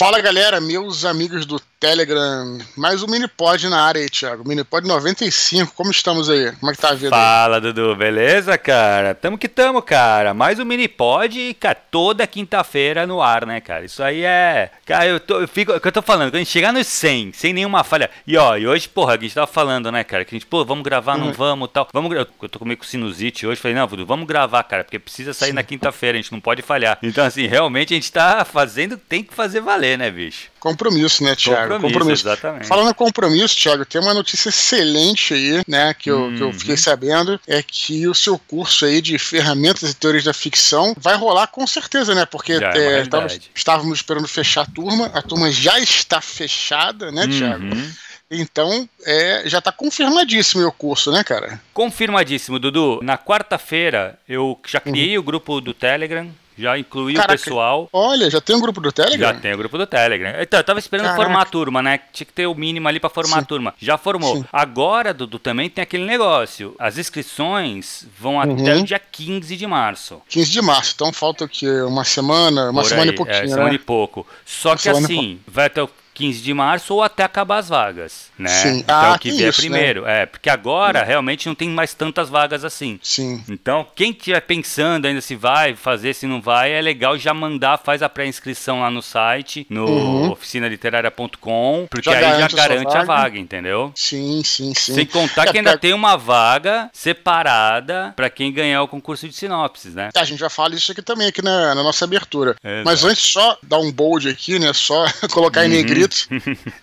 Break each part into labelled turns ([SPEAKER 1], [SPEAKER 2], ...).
[SPEAKER 1] Fala galera, meus amigos do Telegram, mais um Minipod na área aí, Thiago. Minipod 95, como estamos aí? Como é que tá a vida?
[SPEAKER 2] Fala, aí? Dudu, beleza, cara? Tamo que tamo, cara. Mais um Minipod, cara, toda quinta-feira no ar, né, cara? Isso aí é. Cara, eu, tô, eu fico. O que eu tô falando, quando a gente chegar nos 100, sem nenhuma falha. E ó, e hoje, porra, a gente tava falando, né, cara? Que a gente, pô, vamos gravar, não uhum. vamos tal. Vamos Eu tô comigo com sinusite hoje, falei, não, Dudu, vamos gravar, cara, porque precisa sair Sim. na quinta-feira, a gente não pode falhar. Então, assim, realmente a gente tá fazendo, tem que fazer valer né, bicho?
[SPEAKER 1] Compromisso, né, Thiago?
[SPEAKER 2] Compromisso, compromisso. exatamente.
[SPEAKER 1] Falando em compromisso, Thiago, tem uma notícia excelente aí, né, que eu, uhum. que eu fiquei uhum. sabendo, é que o seu curso aí de ferramentas e teorias da ficção vai rolar com certeza, né, porque é, é estávamos, estávamos esperando fechar a turma, a turma já está fechada, né, Thiago? Uhum. Então, é, já está confirmadíssimo o curso, né, cara?
[SPEAKER 2] Confirmadíssimo, Dudu. Na quarta-feira, eu já criei uhum. o grupo do Telegram, já incluí Caraca, o pessoal.
[SPEAKER 1] Olha, já tem um grupo do Telegram?
[SPEAKER 2] Já tem o grupo do Telegram. Então, eu tava esperando Caraca. formar a turma, né? Tinha que ter o mínimo ali para formar Sim. a turma. Já formou. Sim. Agora, Dudu, também tem aquele negócio. As inscrições vão uhum. até o dia 15 de março.
[SPEAKER 1] 15 de março. Então falta o quê? Uma semana? Uma Por semana aí, e pouquinho, é,
[SPEAKER 2] né? semana e pouco. Só uma que assim, vai até o 15 de março ou até acabar as vagas, né? Sim. Então ah, que vier isso, né? primeiro. Né? É, porque agora realmente não tem mais tantas vagas assim.
[SPEAKER 1] Sim.
[SPEAKER 2] Então, quem estiver pensando ainda se vai fazer, se não vai, é legal já mandar, faz a pré-inscrição lá no site, no uhum. oficinaliteraria.com, porque já aí já garante vaga. a vaga, entendeu?
[SPEAKER 1] Sim, sim, sim.
[SPEAKER 2] Sem contar é, que ainda tem uma vaga separada para quem ganhar o concurso de sinopses, né?
[SPEAKER 1] A gente já fala isso aqui também, aqui na, na nossa abertura. Exato. Mas antes só dar um bold aqui, né? Só colocar uhum. em negrito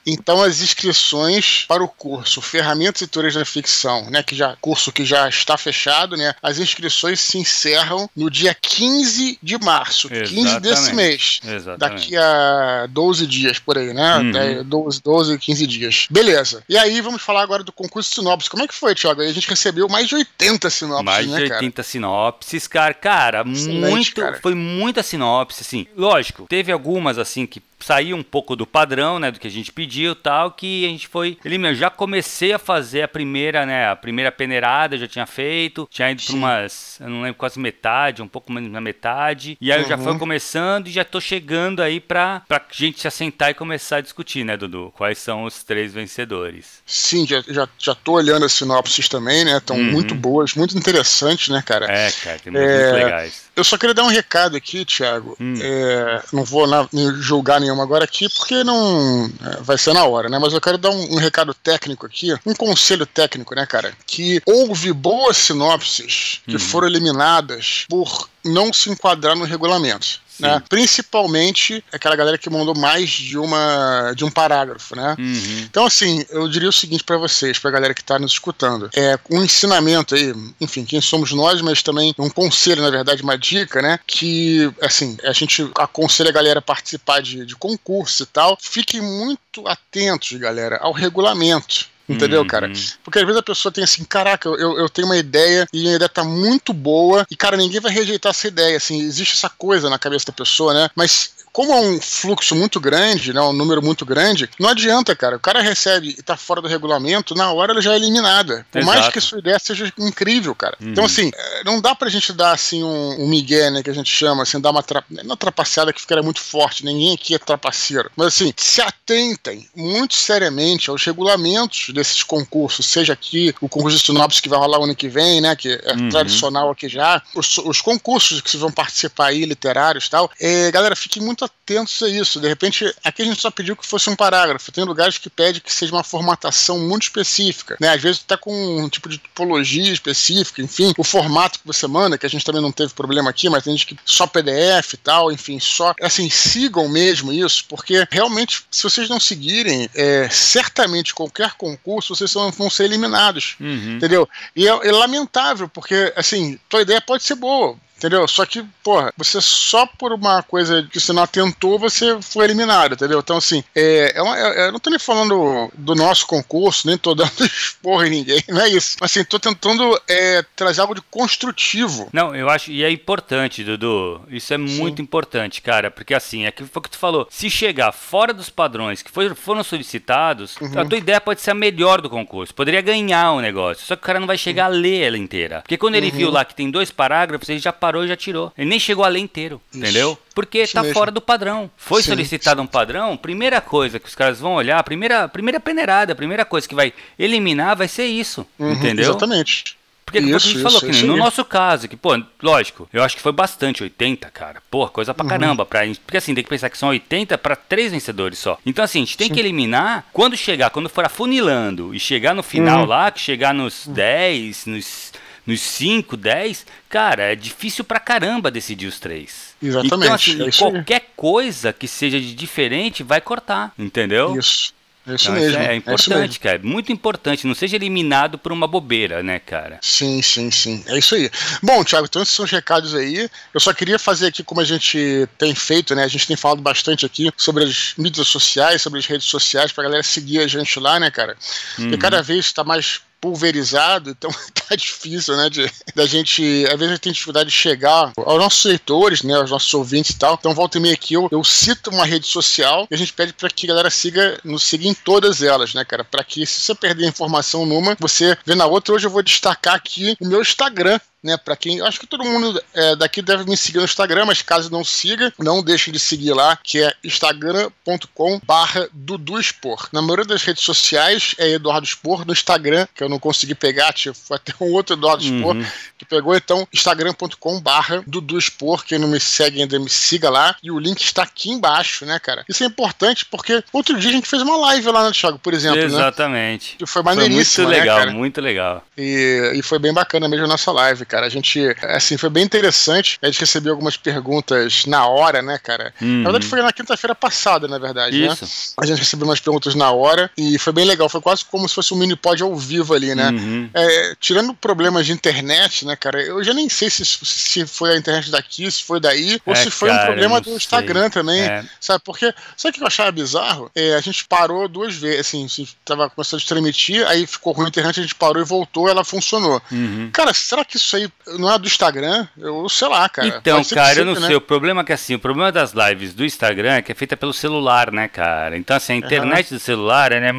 [SPEAKER 1] então, as inscrições para o curso Ferramentas e Teorias da Ficção, né, que já curso que já está fechado, né, as inscrições se encerram no dia 15 de março, Exatamente. 15 desse mês. Exatamente. Daqui a 12 dias por aí, né? Uhum. 12, 12, 15 dias. Beleza. E aí vamos falar agora do concurso de sinopse. Como é que foi, Thiago? A gente recebeu mais de 80 sinopses,
[SPEAKER 2] mais
[SPEAKER 1] né,
[SPEAKER 2] de 80 cara? sinopses, cara. Cara, Excelente, muito, cara. foi muita sinopse, assim. Lógico, teve algumas assim que sair um pouco do padrão, né, do que a gente pediu, tal, que a gente foi, ele mesmo, já comecei a fazer a primeira, né, a primeira peneirada, já tinha feito, tinha ido para umas, eu não lembro quase metade, um pouco menos na metade, e aí uhum. eu já foi uhum. começando e já tô chegando aí para pra gente se assentar e começar a discutir, né, Dudu, quais são os três vencedores.
[SPEAKER 1] Sim, já, já, já tô olhando as sinopses também, né, estão uhum. muito boas, muito interessantes, né, cara.
[SPEAKER 2] É, cara, tem é... muito legais.
[SPEAKER 1] Eu só queria dar um recado aqui, Thiago, hum. é, não vou na, julgar nenhuma agora aqui, porque não é, vai ser na hora, né? Mas eu quero dar um, um, recado técnico aqui, um conselho técnico, né, cara? Que houve boas sinopses que hum. foram eliminadas por não se enquadrar no regulamento. Né? Principalmente aquela galera que mandou mais de uma de um parágrafo, né? Uhum. Então, assim, eu diria o seguinte para vocês, pra galera que tá nos escutando. É um ensinamento aí, enfim, quem somos nós, mas também um conselho, na verdade, uma dica, né? Que, assim, a gente aconselha a galera a participar de, de concurso e tal. Fiquem muito atentos, galera, ao regulamento. Entendeu, uhum. cara? Porque às vezes a pessoa tem assim, caraca, eu, eu tenho uma ideia e a ideia tá muito boa e, cara, ninguém vai rejeitar essa ideia, assim, existe essa coisa na cabeça da pessoa, né? Mas como é um fluxo muito grande, né, um número muito grande, não adianta, cara. O cara recebe e tá fora do regulamento, na hora ela já é eliminada. Por Exato. mais que a sua ideia seja incrível, cara. Uhum. Então, assim, é, não dá pra gente dar, assim, um, um migué, né, que a gente chama, assim, dar uma, tra... uma trapaceada que ficaria muito forte. Ninguém aqui é trapaceiro. Mas, assim, se atentem muito seriamente aos regulamentos desses concursos, seja aqui o concurso de sinopse que vai rolar ano que vem, né, que é uhum. tradicional aqui já, os, os concursos que vocês vão participar aí, literários e tal. É, galera, fiquem muito atentos a isso. De repente, aqui a gente só pediu que fosse um parágrafo. Tem lugares que pede que seja uma formatação muito específica. Né? Às vezes está com um tipo de tipologia específica, enfim, o formato que você manda, que a gente também não teve problema aqui, mas tem gente que só PDF e tal, enfim, só. Assim, sigam mesmo isso, porque realmente, se vocês não seguirem, é, certamente qualquer concurso, vocês vão ser eliminados. Uhum. Entendeu? E é, é lamentável, porque, assim, tua ideia pode ser boa Entendeu? Só que, porra, você só por uma coisa que você não atentou, você foi eliminado, entendeu? Então, assim, é, é, uma, é eu não tô nem falando do nosso concurso, nem tô dando esporra em ninguém, não é isso. Mas, assim, tô tentando é, trazer algo de construtivo.
[SPEAKER 2] Não, eu acho, e é importante, Dudu, isso é Sim. muito importante, cara, porque, assim, é aquilo que tu falou, se chegar fora dos padrões que foram solicitados, uhum. a tua ideia pode ser a melhor do concurso, poderia ganhar o negócio, só que o cara não vai chegar uhum. a ler ela inteira. Porque quando ele uhum. viu lá que tem dois parágrafos, ele já parou e já tirou. Ele nem chegou a ler inteiro, Ixi, entendeu? Porque tá mesmo. fora do padrão. Foi sim, solicitado um padrão, primeira coisa que os caras vão olhar, primeira, primeira peneirada, a primeira coisa que vai eliminar vai ser isso, uhum, entendeu?
[SPEAKER 1] Exatamente.
[SPEAKER 2] Porque isso, a gente isso, falou que no nosso caso, que, pô, lógico, eu acho que foi bastante, 80, cara. Pô, coisa pra uhum. caramba. Pra, porque assim, tem que pensar que são 80 para três vencedores só. Então, assim, a gente tem Sim. que eliminar, quando chegar, quando for afunilando e chegar no final uhum. lá, que chegar nos 10, nos, nos 5, 10, cara, é difícil pra caramba decidir os três.
[SPEAKER 1] Exatamente.
[SPEAKER 2] Então, assim, é qualquer coisa que seja de diferente vai cortar, entendeu?
[SPEAKER 1] Isso. É isso então, mesmo.
[SPEAKER 2] É, é importante, é cara. Muito importante. Não seja eliminado por uma bobeira, né, cara?
[SPEAKER 1] Sim, sim, sim. É isso aí. Bom, Thiago, então esses são os recados aí. Eu só queria fazer aqui como a gente tem feito, né? A gente tem falado bastante aqui sobre as mídias sociais, sobre as redes sociais, pra galera seguir a gente lá, né, cara? Porque uhum. cada vez está mais pulverizado, então tá difícil, né, de, da gente, às vezes a gente tem dificuldade de chegar aos nossos leitores, né, aos nossos ouvintes e tal, então volta e meia aqui eu, eu cito uma rede social e a gente pede para que a galera siga, nos siga em todas elas, né, cara, para que se você perder informação numa, você vê na outra, hoje eu vou destacar aqui o meu Instagram, né? Para quem. Acho que todo mundo é, daqui deve me seguir no Instagram, mas caso não siga, não deixe de seguir lá, que é instagram.com/barra Duduspor. Na maioria das redes sociais é Eduardo Spor, no Instagram, que eu não consegui pegar, foi até um outro Eduardo uhum. Spor que pegou, então, instagram.com/barra Duduspor. Quem não me segue ainda, me siga lá. E o link está aqui embaixo, né, cara? Isso é importante porque outro dia a gente fez uma live lá, né, Thiago, por exemplo. Né?
[SPEAKER 2] Exatamente.
[SPEAKER 1] Né? foi maneiríssimo.
[SPEAKER 2] Foi muito legal,
[SPEAKER 1] né,
[SPEAKER 2] muito legal.
[SPEAKER 1] E, e foi bem bacana mesmo a nossa live, cara. A gente, assim, foi bem interessante. A gente recebeu algumas perguntas na hora, né, cara? Uhum. Na verdade, foi na quinta-feira passada, na verdade, né? Isso. né? A gente recebeu umas perguntas na hora e foi bem legal. Foi quase como se fosse um mini pod ao vivo ali, né? Uhum. É, tirando problemas de internet, né, cara? Eu já nem sei se, se foi a internet daqui, se foi daí, ou é, se foi cara, um problema do Instagram sei. também, é. sabe? Porque, sabe o que eu achava bizarro? É, a gente parou duas vezes, assim, tava começando a transmitir, aí ficou ruim a internet, a gente parou e voltou, ela funcionou. Uhum. Cara, será que isso aí não é do Instagram? Eu sei lá, cara.
[SPEAKER 2] Então, cara, eu não né? sei. O problema é que assim, o problema das lives do Instagram é que é feita pelo celular, né, cara? Então, assim, a internet uhum. do celular, né?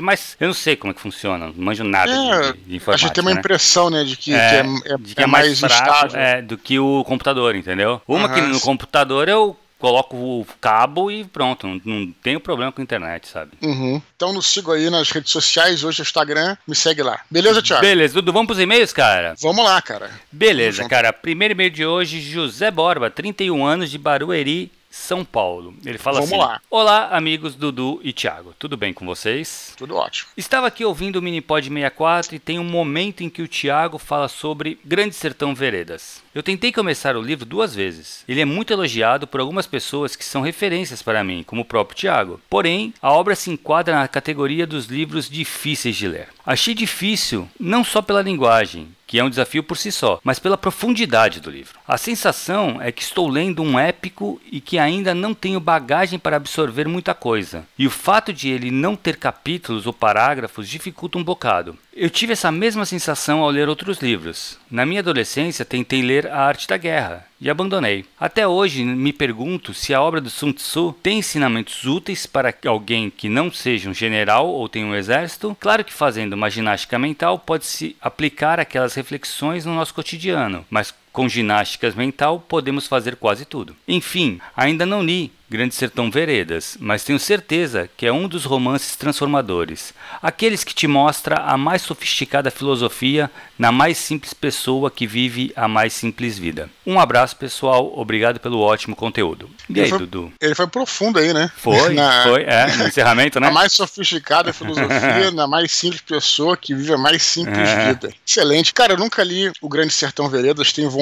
[SPEAKER 2] Mas eu não sei como é que funciona, não manjo nada é, de, de informática. A gente
[SPEAKER 1] tem uma
[SPEAKER 2] né?
[SPEAKER 1] impressão, né, de que é, que é, é, de que é, é mais, mais fraco, estável.
[SPEAKER 2] É, do que o computador, entendeu? Uma uhum. que no computador eu coloco o cabo e pronto, não, não tenho problema com a internet, sabe?
[SPEAKER 1] Uhum. Então nos sigo aí nas redes sociais, hoje o Instagram, me segue lá. Beleza, Thiago?
[SPEAKER 2] Beleza, Dudu, vamos pros e-mails, cara?
[SPEAKER 1] Vamos lá, cara.
[SPEAKER 2] Beleza, cara. Primeiro e-mail de hoje, José Borba, 31 anos de Barueri, são Paulo. Ele fala
[SPEAKER 1] Vamos
[SPEAKER 2] assim:
[SPEAKER 1] lá.
[SPEAKER 2] Olá, amigos Dudu e Thiago. Tudo bem com vocês?
[SPEAKER 1] Tudo ótimo.
[SPEAKER 2] Estava aqui ouvindo o Minipod 64 e tem um momento em que o Thiago fala sobre Grande Sertão Veredas. Eu tentei começar o livro duas vezes. Ele é muito elogiado por algumas pessoas que são referências para mim, como o próprio Tiago. Porém, a obra se enquadra na categoria dos livros difíceis de ler. Achei difícil não só pela linguagem, que é um desafio por si só, mas pela profundidade do livro. A sensação é que estou lendo um épico e que ainda não tenho bagagem para absorver muita coisa. E o fato de ele não ter capítulos ou parágrafos dificulta um bocado. Eu tive essa mesma sensação ao ler outros livros. Na minha adolescência, tentei ler A Arte da Guerra e abandonei. Até hoje, me pergunto se a obra do Sun Tzu tem ensinamentos úteis para alguém que não seja um general ou tenha um exército. Claro que fazendo uma ginástica mental pode-se aplicar aquelas reflexões no nosso cotidiano, mas com ginásticas mental podemos fazer quase tudo. Enfim, ainda não li Grande Sertão Veredas, mas tenho certeza que é um dos romances transformadores, aqueles que te mostra a mais sofisticada filosofia na mais simples pessoa que vive a mais simples vida. Um abraço, pessoal, obrigado pelo ótimo conteúdo.
[SPEAKER 1] E aí, foi, Dudu? Ele foi profundo aí, né?
[SPEAKER 2] Foi, na... foi, é, no encerramento, né?
[SPEAKER 1] A mais sofisticada filosofia na mais simples pessoa que vive a mais simples é. vida. Excelente. Cara, eu nunca li O Grande Sertão Veredas, tenho vontade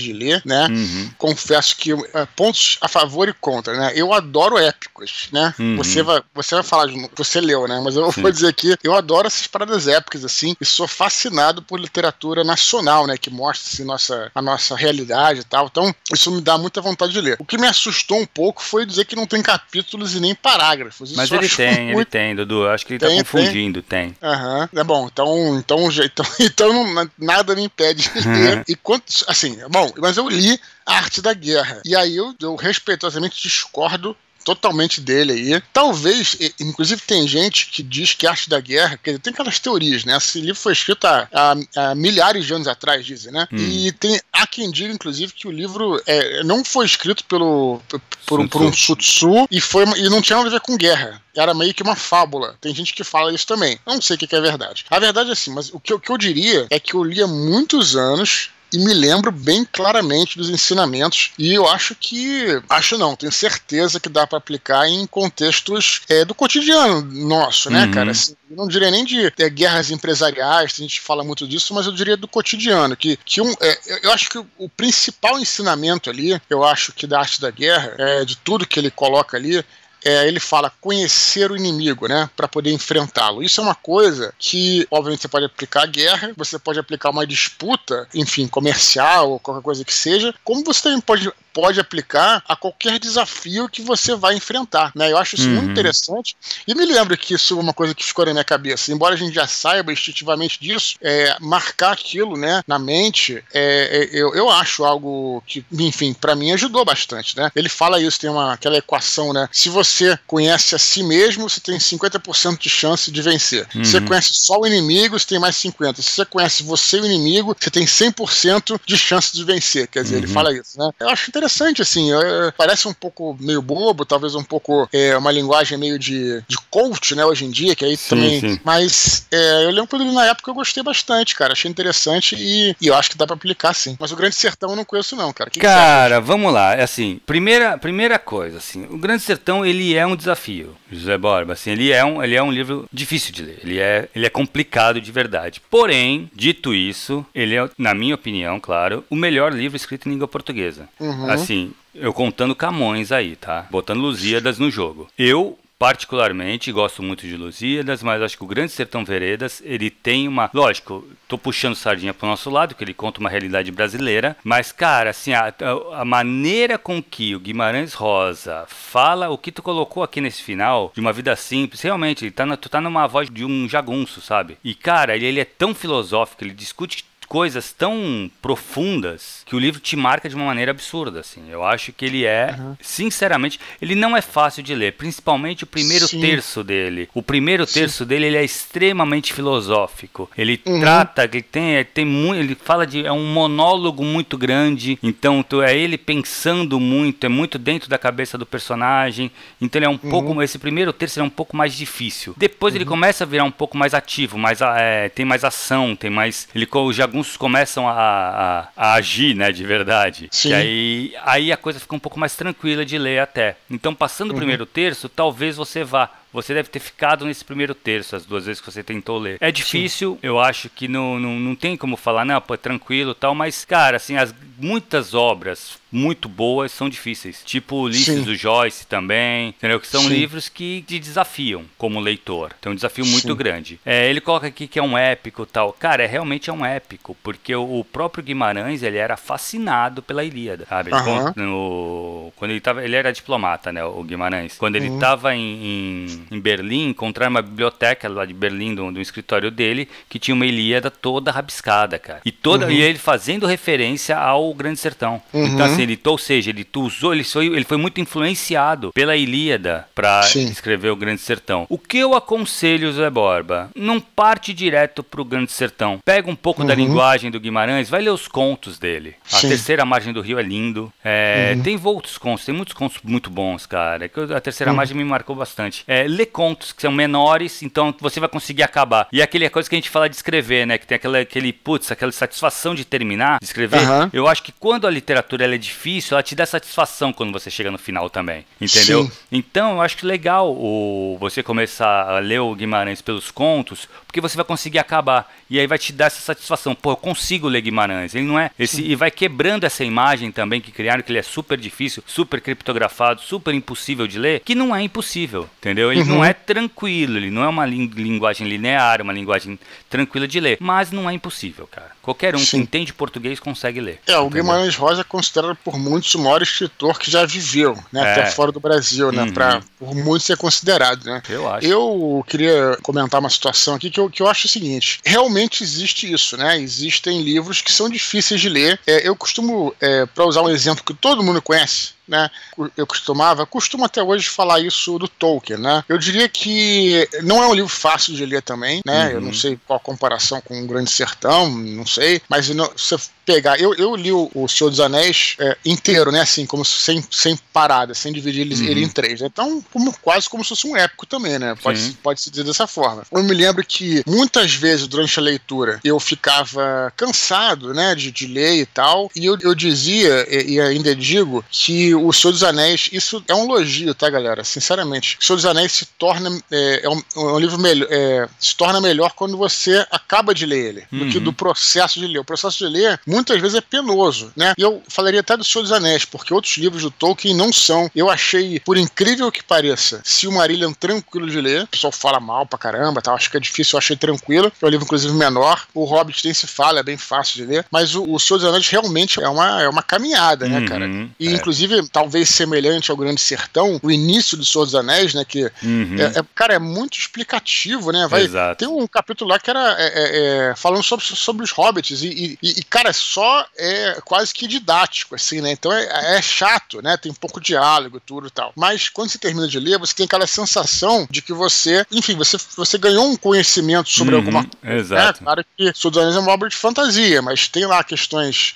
[SPEAKER 1] de ler, né? Uhum. Confesso que é, pontos a favor e contra, né? eu adoro épicos, né? Uhum. Você, vai, você vai falar, de, você leu, né? Mas eu Sim. vou dizer aqui, eu adoro essas paradas épicas, assim, e sou fascinado por literatura nacional, né? Que mostra assim, nossa, a nossa realidade e tal. Então, isso me dá muita vontade de ler. O que me assustou um pouco foi dizer que não tem capítulos e nem parágrafos. Isso
[SPEAKER 2] Mas ele tem, muito... ele tem, Dudu. Acho que ele tá tem, tá confundindo, tem.
[SPEAKER 1] Aham. Uhum. É bom, então, então, então, então nada me impede de ler. E quantos, assim, bom, mas eu li a arte da guerra. E aí eu, eu respeitosamente discordo totalmente dele aí. Talvez, inclusive tem gente que diz que Arte da Guerra, que tem aquelas teorias, né? Esse livro foi escrito há, há, há milhares de anos atrás, dizem, né? Hum. E tem, há quem diga, inclusive, que o livro é, não foi escrito pelo, por, por, um, Sutsu e, foi, e não tinha nada a ver com guerra era meio que uma fábula. Tem gente que fala isso também. Eu não sei o que é verdade. A verdade é assim, mas o que, o que eu diria é que eu li há muitos anos e me lembro bem claramente dos ensinamentos e eu acho que acho não tenho certeza que dá para aplicar em contextos é, do cotidiano nosso né uhum. cara assim, não diria nem de é, guerras empresariais a gente fala muito disso mas eu diria do cotidiano que, que um, é, eu acho que o principal ensinamento ali eu acho que da arte da guerra é, de tudo que ele coloca ali é, ele fala conhecer o inimigo, né, para poder enfrentá-lo. Isso é uma coisa que, obviamente, você pode aplicar a guerra, você pode aplicar uma disputa, enfim, comercial ou qualquer coisa que seja, como você também pode pode aplicar a qualquer desafio que você vai enfrentar. Né? Eu acho isso uhum. muito interessante. E me lembro que isso é uma coisa que ficou na minha cabeça. Embora a gente já saiba instintivamente disso, é, marcar aquilo né, na mente, é, é, eu, eu acho algo que, enfim, para mim ajudou bastante. Né? Ele fala isso, tem uma, aquela equação, né? Se você conhece a si mesmo, você tem 50% de chance de vencer. Uhum. Se você uhum. conhece só o inimigo, você tem mais 50%. Se você conhece você e o inimigo, você tem 100% de chance de vencer. Quer dizer, uhum. ele fala isso. Né? Eu acho interessante assim. É, parece um pouco meio bobo, talvez um pouco é, uma linguagem meio de, de coach, né, hoje em dia, que aí sim, também. Sim. Mas é, eu lembro quando ele na época eu gostei bastante, cara. Achei interessante e, e eu acho que dá pra aplicar sim. Mas o Grande Sertão eu não conheço, não, cara.
[SPEAKER 2] Que cara, que vamos lá. É assim, primeira, primeira coisa, assim, o Grande Sertão ele é um desafio, José Borba. Assim, ele é um, ele é um livro difícil de ler. Ele é, ele é complicado de verdade. Porém, dito isso, ele é, na minha opinião, claro, o melhor livro escrito em língua portuguesa. Uhum. Assim, eu contando Camões aí, tá? Botando Lusíadas no jogo. Eu particularmente gosto muito de Lusíadas, mas acho que o Grande Sertão Veredas, ele tem uma, lógico, tô puxando sardinha pro nosso lado, que ele conta uma realidade brasileira, mas cara, assim, a, a, maneira com que o Guimarães Rosa fala o que tu colocou aqui nesse final, de uma vida simples, realmente, ele tá na, tu tá numa voz de um jagunço, sabe? E cara, ele, ele é tão filosófico, ele discute coisas tão profundas que o livro te marca de uma maneira absurda, assim. Eu acho que ele é, uhum. sinceramente, ele não é fácil de ler, principalmente o primeiro Sim. terço dele. O primeiro terço Sim. dele ele é extremamente filosófico. Ele uhum. trata, ele tem, tem muito, ele fala de é um monólogo muito grande. Então, tu, é ele pensando muito, é muito dentro da cabeça do personagem. Então, ele é um uhum. pouco esse primeiro terço é um pouco mais difícil. Depois ele uhum. começa a virar um pouco mais ativo, mais é, tem mais ação, tem mais ele já alguns começam a, a, a, agir, né, de verdade. Sim. E aí, aí a coisa fica um pouco mais tranquila de ler até. Então, passando uhum. o primeiro terço, talvez você vá você deve ter ficado nesse primeiro terço, as duas vezes que você tentou ler. É difícil, Sim. eu acho que não, não, não tem como falar, não, pô, é tranquilo tal, mas, cara, assim, as, muitas obras muito boas são difíceis. Tipo Ulisses do Joyce também, entendeu? Que são Sim. livros que te desafiam como leitor. Tem um desafio muito Sim. grande. É, ele coloca aqui que é um épico tal. Cara, é, realmente é um épico, porque o, o próprio Guimarães, ele era fascinado pela Ilíada, sabe? Uhum. no, quando ele tava, ele era diplomata, né, o Guimarães. Quando ele estava uhum. em, em em, Berlim, encontraram uma biblioteca lá de Berlim, do, do escritório dele, que tinha uma Ilíada toda rabiscada, cara. E, toda, uhum. e ele fazendo referência ao Grande Sertão. Uhum. Então, assim, ele, ou seja, ele usou, ele foi, ele foi muito influenciado pela Ilíada para escrever o Grande Sertão. O que eu aconselho, Zé Borba? Não parte direto pro Grande Sertão. Pega um pouco uhum. da linguagem do Guimarães, vai ler os contos dele. A Sim. Terceira Margem do Rio é lindo. É, uhum. Tem outros contos, tem muitos contos muito bons, cara. A Terceira uhum. Margem me marcou bastante. É, ler contos que são menores, então você vai conseguir acabar. E aquele é coisa que a gente fala de escrever, né? Que tem aquela, aquele, putz, aquela satisfação de terminar, de escrever. Eu acho que quando a literatura é difícil, ela te dá satisfação quando você chega no final também. Entendeu? Sim. Então eu acho que legal o, você começar a ler o Guimarães pelos contos, porque você vai conseguir acabar. E aí vai te dar essa satisfação. Pô, eu consigo ler Guimarães. Ele não é. Esse, e vai quebrando essa imagem também que criaram, que ele é super difícil, super criptografado, super impossível de ler, que não é impossível. Entendeu? Ele uhum. não é tranquilo, ele não é uma linguagem linear, uma linguagem tranquila de ler. Mas não é impossível, cara. Qualquer um Sim. que entende português consegue ler.
[SPEAKER 1] É, o Guimarães Rosa é considerado por muitos o maior escritor que já viveu, né? É. Até fora do Brasil, né? Uhum. Pra, por muitos ser considerado, né?
[SPEAKER 2] Eu acho.
[SPEAKER 1] Eu queria comentar uma situação aqui que eu, que eu acho o seguinte: realmente existe isso, né? Existem livros que são difíceis de ler. É, eu costumo, é, para usar um exemplo que todo mundo conhece, né? Eu costumava, costumo até hoje falar isso do Tolkien, né? Eu diria que não é um livro fácil de ler também, né? Uhum. Eu não uhum. sei qual a comparação com o Grande Sertão, não sei, mas não, se pegar, eu, eu li o, o Senhor dos Anéis é, inteiro, né? Assim, como sem, sem parada, sem dividir ele, uhum. ele em três. Né? Então, como, quase como se fosse um épico também, né? Pode, pode se dizer dessa forma. Eu me lembro que muitas vezes durante a leitura eu ficava cansado, né? De, de ler e tal, e eu, eu dizia, e, e ainda digo, que o Senhor dos Anéis, isso é um elogio, tá, galera? Sinceramente. O Senhor dos Anéis se torna. É, é, um, é um, livro melhor. É, se torna melhor quando você acaba de ler ele, uhum. do que uhum. do processo de ler. O processo de ler, muitas vezes, é penoso, né? E eu falaria até do Senhor dos Anéis, porque outros livros do Tolkien não são. Eu achei, por incrível que pareça, Silmarillion tranquilo de ler. O pessoal fala mal pra caramba, tá? acho que é difícil, eu achei tranquilo. É um livro, inclusive, menor. O Hobbit tem se fala, é bem fácil de ler. Mas o, o Senhor dos Anéis realmente é uma, é uma caminhada, né, cara? Uhum, e, é. inclusive, talvez semelhante ao Grande Sertão, o início do Senhor dos Anéis, né? Que, uhum. é, é, cara, é muito explicativo, né? Vai, Exato. Tem um capítulo lá que era é, é, é falando sobre, sobre os hobbits e, e, e, cara, só é quase que didático, assim, né? Então é, é chato, né? Tem um pouco de diálogo, tudo e tal. Mas quando você termina de ler, você tem aquela sensação de que você, enfim, você, você ganhou um conhecimento sobre uhum, alguma
[SPEAKER 2] coisa. Né? Exato.
[SPEAKER 1] Né? Claro que Anéis é uma obra de fantasia, mas tem lá questões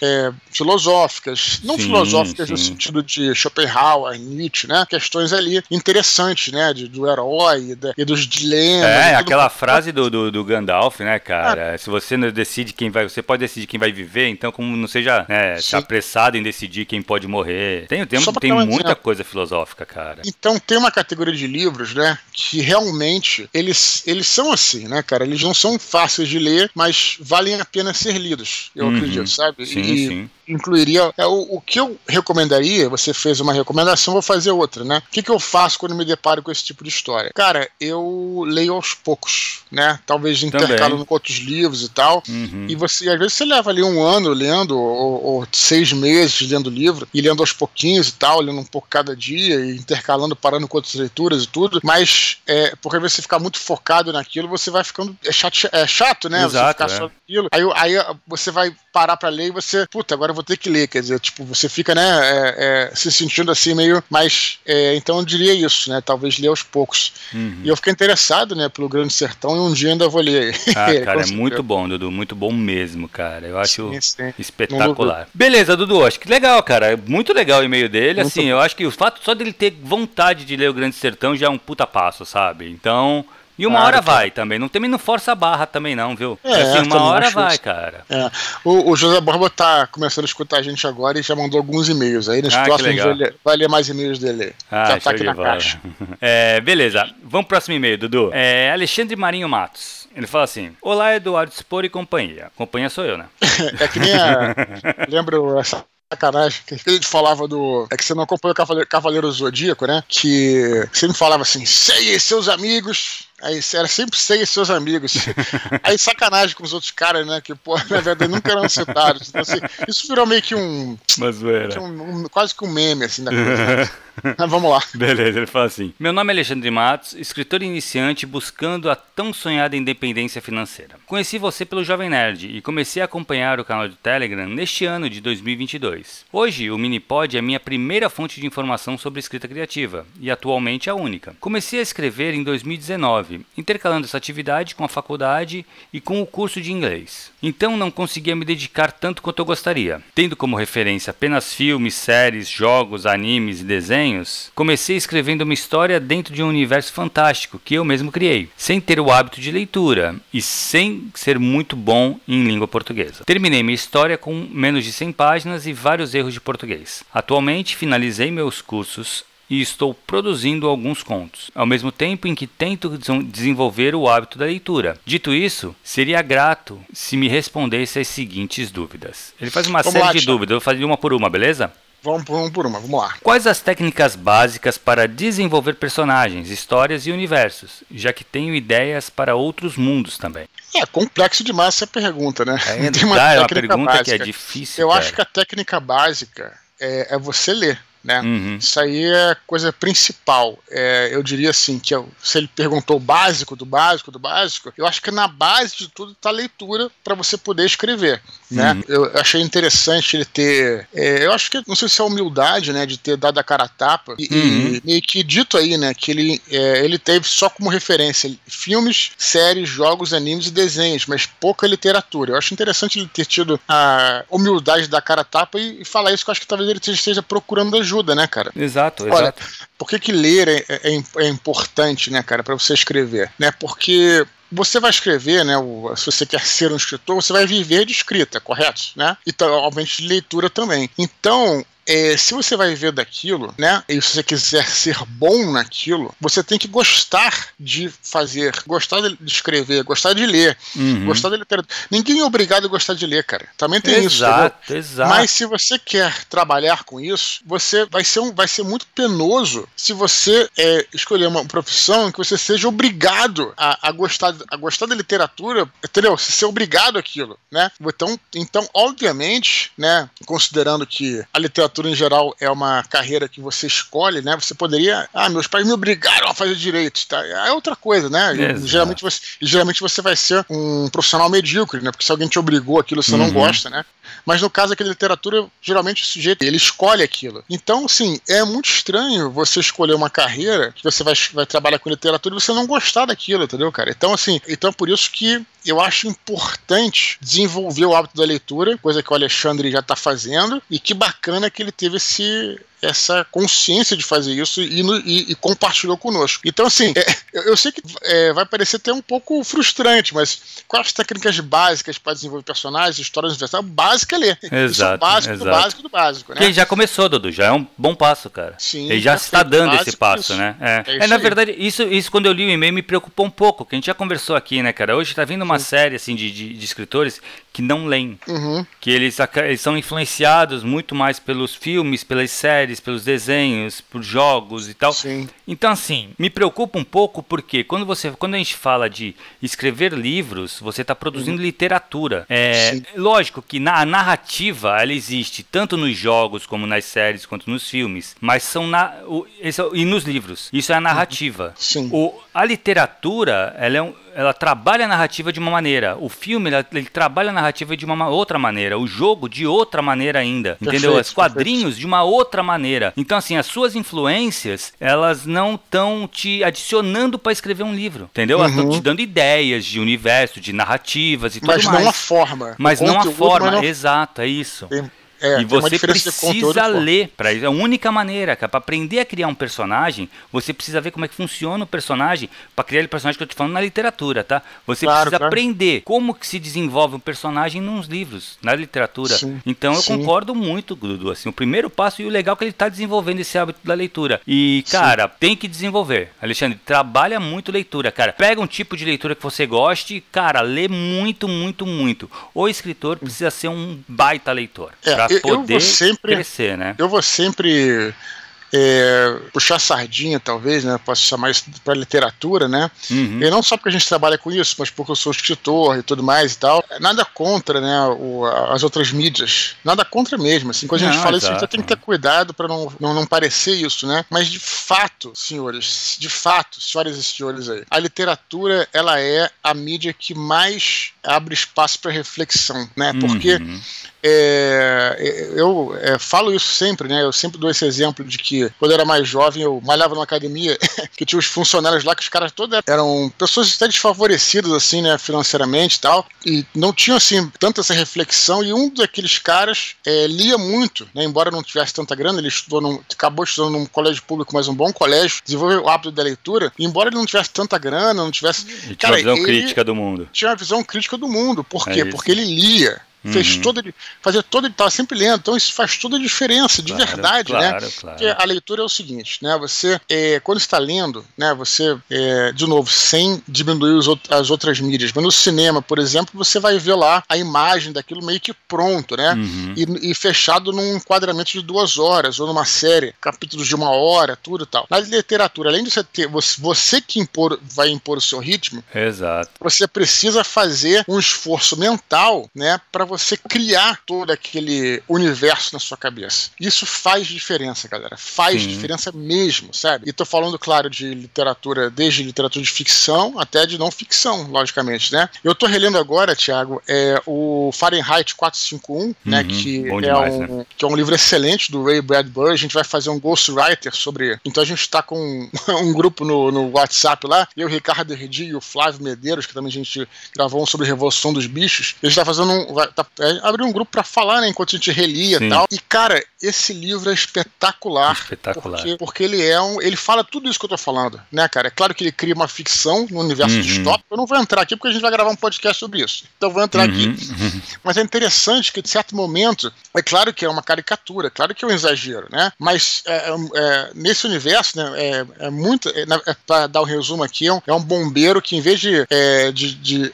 [SPEAKER 1] filosóficas, não sim, filosóficas sim. no sentido de Schopenhauer, Nietzsche, né? Questões ali interessantes, né? De, do herói e, e dos dilemas.
[SPEAKER 2] É, aquela frase do, do, do, Gandalf, né, cara? Se você decide quem vai, você pode decidir quem vai viver, então como não seja né, se apressado em decidir quem pode morrer. Tem, tem, tem muita coisa filosófica, cara.
[SPEAKER 1] Então tem uma categoria de livros, né, que realmente eles, eles são assim, né, cara? Eles não são fáceis de ler, mas valem a pena ser lidos, eu uhum. acredito, sabe?
[SPEAKER 2] Sim, e, sim
[SPEAKER 1] incluiria. É, o, o que eu recomendaria, você fez uma recomendação, vou fazer outra, né? O que, que eu faço quando me deparo com esse tipo de história? Cara, eu leio aos poucos, né? Talvez intercalando com outros livros e tal. Uhum. E você, às vezes, você leva ali um ano lendo, ou, ou, seis meses lendo livro, e lendo aos pouquinhos e tal, lendo um pouco cada dia, e intercalando, parando com outras leituras e tudo. Mas, é, porque você ficar muito focado naquilo, você vai ficando. É chato, é chato né?
[SPEAKER 2] Exato,
[SPEAKER 1] você ficar
[SPEAKER 2] é.
[SPEAKER 1] só naquilo. Aí, aí você vai parar pra ler e você, puta, agora eu vou ter que ler. Quer dizer, tipo, você fica, né, é, é, se sentindo assim meio. Mas, é, então eu diria isso, né? Talvez ler aos poucos. Uhum. E eu fiquei interessado, né, pelo Grande Sertão e um dia ainda vou ler.
[SPEAKER 2] Ah, cara, é muito bom, Dudu, muito bom mesmo, cara. Eu acho sim, sim. espetacular. Beleza, Dudu, acho que legal, cara. Muito legal o e-mail dele. Muito assim, bom. eu acho que o fato só dele ter vontade de ler o Grande Sertão já é um puta passo, sabe? Então. E uma ah, hora vai também. Não também não força a barra também, não, viu? É, assim, uma hora vai, cara.
[SPEAKER 1] É. O, o, José Borba tá começando a escutar a gente agora e já mandou alguns e-mails. Aí nos ah, próximos vai ler, vai ler, mais e-mails dele.
[SPEAKER 2] Ah, já tá aqui na caixa. É, beleza. Vamos pro próximo e-mail, Dudu. É Alexandre Marinho Matos. Ele fala assim: Olá, Eduardo Spor e companhia. Companhia sou eu, né?
[SPEAKER 1] é que nem a. Lembro essa sacanagem. Que a gente falava do. É que você não acompanha o Cavaleiro, Cavaleiro Zodíaco, né? Que sempre falava assim: sei seus amigos Aí era sempre sem seus amigos. Aí sacanagem com os outros caras, né? Que, pô, na verdade nunca eram citados. Então, assim, isso virou meio que um.
[SPEAKER 2] Uma zoeira.
[SPEAKER 1] Um, um, quase que um meme, assim, da coisa. Né? Mas vamos lá.
[SPEAKER 2] Beleza, ele fala assim: Meu nome é Alexandre Matos, escritor iniciante buscando a tão sonhada independência financeira. Conheci você pelo Jovem Nerd e comecei a acompanhar o canal do Telegram neste ano de 2022. Hoje, o Minipod é minha primeira fonte de informação sobre escrita criativa e atualmente a única. Comecei a escrever em 2019 intercalando essa atividade com a faculdade e com o curso de inglês. Então não conseguia me dedicar tanto quanto eu gostaria. Tendo como referência apenas filmes, séries, jogos, animes e desenhos, comecei escrevendo uma história dentro de um universo fantástico que eu mesmo criei, sem ter o hábito de leitura e sem ser muito bom em língua portuguesa. Terminei minha história com menos de 100 páginas e vários erros de português. Atualmente finalizei meus cursos e estou produzindo alguns contos, ao mesmo tempo em que tento desenvolver o hábito da leitura. Dito isso, seria grato se me respondesse as seguintes dúvidas. Ele faz uma vamos série lá, de dúvidas, eu vou fazer uma por uma, beleza?
[SPEAKER 1] Vamos por, uma por uma, vamos lá.
[SPEAKER 2] Quais as técnicas básicas para desenvolver personagens, histórias e universos, já que tenho ideias para outros mundos também?
[SPEAKER 1] É complexo demais essa pergunta, né?
[SPEAKER 2] É, Tem uma, é uma pergunta básica. que é difícil.
[SPEAKER 1] Eu cara. acho que a técnica básica é, é você ler né? Uhum. Isso aí é a coisa principal. É, eu diria assim, que eu, se ele perguntou o básico do básico do básico, eu acho que na base de tudo está a leitura para você poder escrever, né? uhum. né? Eu achei interessante ele ter, é, eu acho que, não sei se é humildade, né, de ter dado a cara a tapa e, uhum. e meio que dito aí, né, que ele, é, ele teve só como referência filmes, séries, jogos, animes e desenhos, mas pouca literatura. Eu acho interessante ele ter tido a humildade de dar cara a tapa e, e falar isso, que eu acho que talvez ele esteja procurando ajuda, né, cara?
[SPEAKER 2] Exato, Olha, exato.
[SPEAKER 1] Por que, que ler é, é, é importante, né, cara, para você escrever? Né? Porque você vai escrever, né? Se você quer ser um escritor, você vai viver de escrita, correto? Né? Então, obviamente, de leitura também. Então, é, se você vai ver daquilo, né? E se você quiser ser bom naquilo, você tem que gostar de fazer, gostar de escrever, gostar de ler, uhum. gostar da literatura. Ninguém é obrigado a gostar de ler, cara. Também tem exato, isso. Exato, exato. Mas se você quer trabalhar com isso, você vai ser, um, vai ser muito penoso se você é, escolher uma profissão em que você seja obrigado a, a, gostar, a gostar da literatura, entendeu? Se ser obrigado aquilo, né? Então, então, obviamente, né? Considerando que a literatura literatura em geral é uma carreira que você escolhe, né? Você poderia, ah, meus pais me obrigaram a fazer direito, tá? É outra coisa, né? Geralmente você, geralmente você vai ser um profissional medíocre, né? Porque se alguém te obrigou aquilo, você uhum. não gosta, né? Mas no caso aqui da literatura, geralmente o sujeito ele escolhe aquilo. Então, assim, é muito estranho você escolher uma carreira que você vai, vai trabalhar com literatura e você não gostar daquilo, entendeu, cara? Então, assim, então por isso que eu acho importante desenvolver o hábito da leitura, coisa que o Alexandre já está fazendo, e que bacana que ele teve esse, essa consciência de fazer isso e, e, e compartilhou conosco. Então, assim, é, eu sei que é, vai parecer até um pouco frustrante, mas quais as técnicas básicas para desenvolver personagens, histórias universais? Básica é ler.
[SPEAKER 2] Exato. Isso é
[SPEAKER 1] o básico
[SPEAKER 2] exato.
[SPEAKER 1] do básico do básico, né?
[SPEAKER 2] Que já começou, Dudu, já é um bom passo, cara. Sim. Ele já está dando esse passo, isso. né? É, é, é na verdade, isso, isso quando eu li o e-mail me preocupou um pouco, que a gente já conversou aqui, né, cara? Hoje tá vindo uma Sim. série, assim, de, de, de, escritores que não leem. Uhum. Que eles, eles são influenciados muito mais pelos filmes, pelas séries, pelos desenhos, por jogos e tal. Sim. Então, assim, me preocupa um pouco porque quando você, quando a gente fala de escrever livros, você está produzindo uhum. literatura. É lógico que na, a narrativa ela existe tanto nos jogos como nas séries quanto nos filmes, mas são na o, esse, é e nos livros. Isso é a narrativa. Uhum. Sim. O, a literatura, ela é um ela trabalha a narrativa de uma maneira. O filme, ela, ele trabalha a narrativa de uma outra maneira. O jogo, de outra maneira ainda. Perfeito, entendeu? Os quadrinhos, perfeito. de uma outra maneira. Então, assim, as suas influências, elas não estão te adicionando para escrever um livro. Entendeu? Elas estão uhum. te dando ideias de universo, de narrativas e
[SPEAKER 1] mas
[SPEAKER 2] tudo mais.
[SPEAKER 1] Mas não a forma.
[SPEAKER 2] Mas não a forma, não... exato, é isso. Tem é, e você precisa ler para isso. É a única maneira, cara. Para aprender a criar um personagem, você precisa ver como é que funciona o personagem. Para criar o personagem que eu tô falando na literatura, tá? Você claro, precisa claro. aprender como que se desenvolve um personagem nos livros, na literatura. Sim, então eu sim. concordo muito, Dudu. Assim, o primeiro passo e o legal é que ele está desenvolvendo esse hábito da leitura. E, cara, sim. tem que desenvolver. Alexandre, trabalha muito leitura, cara. Pega um tipo de leitura que você goste, cara, lê muito, muito, muito. O escritor precisa ser um baita leitor. É, pra poder sempre, crescer, né?
[SPEAKER 1] Eu vou sempre é, puxar sardinha, talvez, né? Posso chamar isso para literatura, né? Uhum. E não só porque a gente trabalha com isso, mas porque eu sou escritor e tudo mais e tal. Nada contra, né? O, as outras mídias. Nada contra mesmo. Assim, quando a gente não, fala exato. isso, a gente tem que ter cuidado para não, não, não parecer isso, né? Mas de fato, senhores, de fato, senhoras e senhores aí, a literatura ela é a mídia que mais abre espaço para reflexão, né? Porque uhum. É, eu é, falo isso sempre, né? Eu sempre dou esse exemplo de que quando eu era mais jovem eu malhava numa academia que tinha os funcionários lá que os caras todos eram pessoas até desfavorecidas assim, né, financeiramente e tal, e não tinham assim tanta essa reflexão. E um daqueles caras é, lia muito, né? Embora não tivesse tanta grana, ele estudou num, acabou estudando num colégio público, mas um bom colégio, desenvolveu o hábito da leitura. E embora ele não tivesse tanta grana, não tivesse,
[SPEAKER 2] e tinha uma visão crítica do mundo.
[SPEAKER 1] Tinha uma visão crítica do mundo. Por quê? É Porque ele lia Fez uhum. toda, fazia toda, ele estava sempre lendo, então isso faz toda a diferença, de claro, verdade, né? claro, né? Claro. Porque a leitura é o seguinte, né? Você, é, quando está lendo, né? Você, é, de novo, sem diminuir os, as outras mídias, mas no cinema, por exemplo, você vai ver lá a imagem daquilo meio que pronto, né? Uhum. E, e, fechado num enquadramento de duas horas, ou numa série, capítulos de uma hora, tudo e tal. Na literatura, além de você ter, você, você que impor, vai impor o seu ritmo,
[SPEAKER 2] Exato.
[SPEAKER 1] você precisa fazer um esforço mental, né? Para você criar todo aquele universo na sua cabeça. Isso faz diferença, galera. Faz Sim. diferença mesmo, sabe? E tô falando, claro, de literatura, desde literatura de ficção até de não ficção, logicamente, né? Eu tô relendo agora, Thiago, é o Fahrenheit 451, né, uhum, né? Que é, demais, um, né? que é um livro excelente do Ray Bradbury. A gente vai fazer um Ghostwriter sobre. Então a gente tá com um grupo no, no WhatsApp lá, eu, Ricardo Herdi e o Flávio Medeiros, que também a gente gravou um sobre Revolução dos Bichos. A gente tá fazendo um. Tá, é, abriu um grupo para falar, né? Enquanto a gente relia e tal. E, cara, esse livro é espetacular.
[SPEAKER 2] Espetacular.
[SPEAKER 1] Porque, porque, ele é um. Ele fala tudo isso que eu tô falando, né, cara? É claro que ele cria uma ficção no universo uhum. distópico. Eu não vou entrar aqui porque a gente vai gravar um podcast sobre isso. Então eu vou entrar uhum. aqui. Mas é interessante que, de certo momento, é claro que é uma caricatura, claro que é um exagero, né? Mas é, é, é nesse universo, né, é, é muito. É, é para dar um resumo aqui, é um, é um, bombeiro que, em vez de, de, de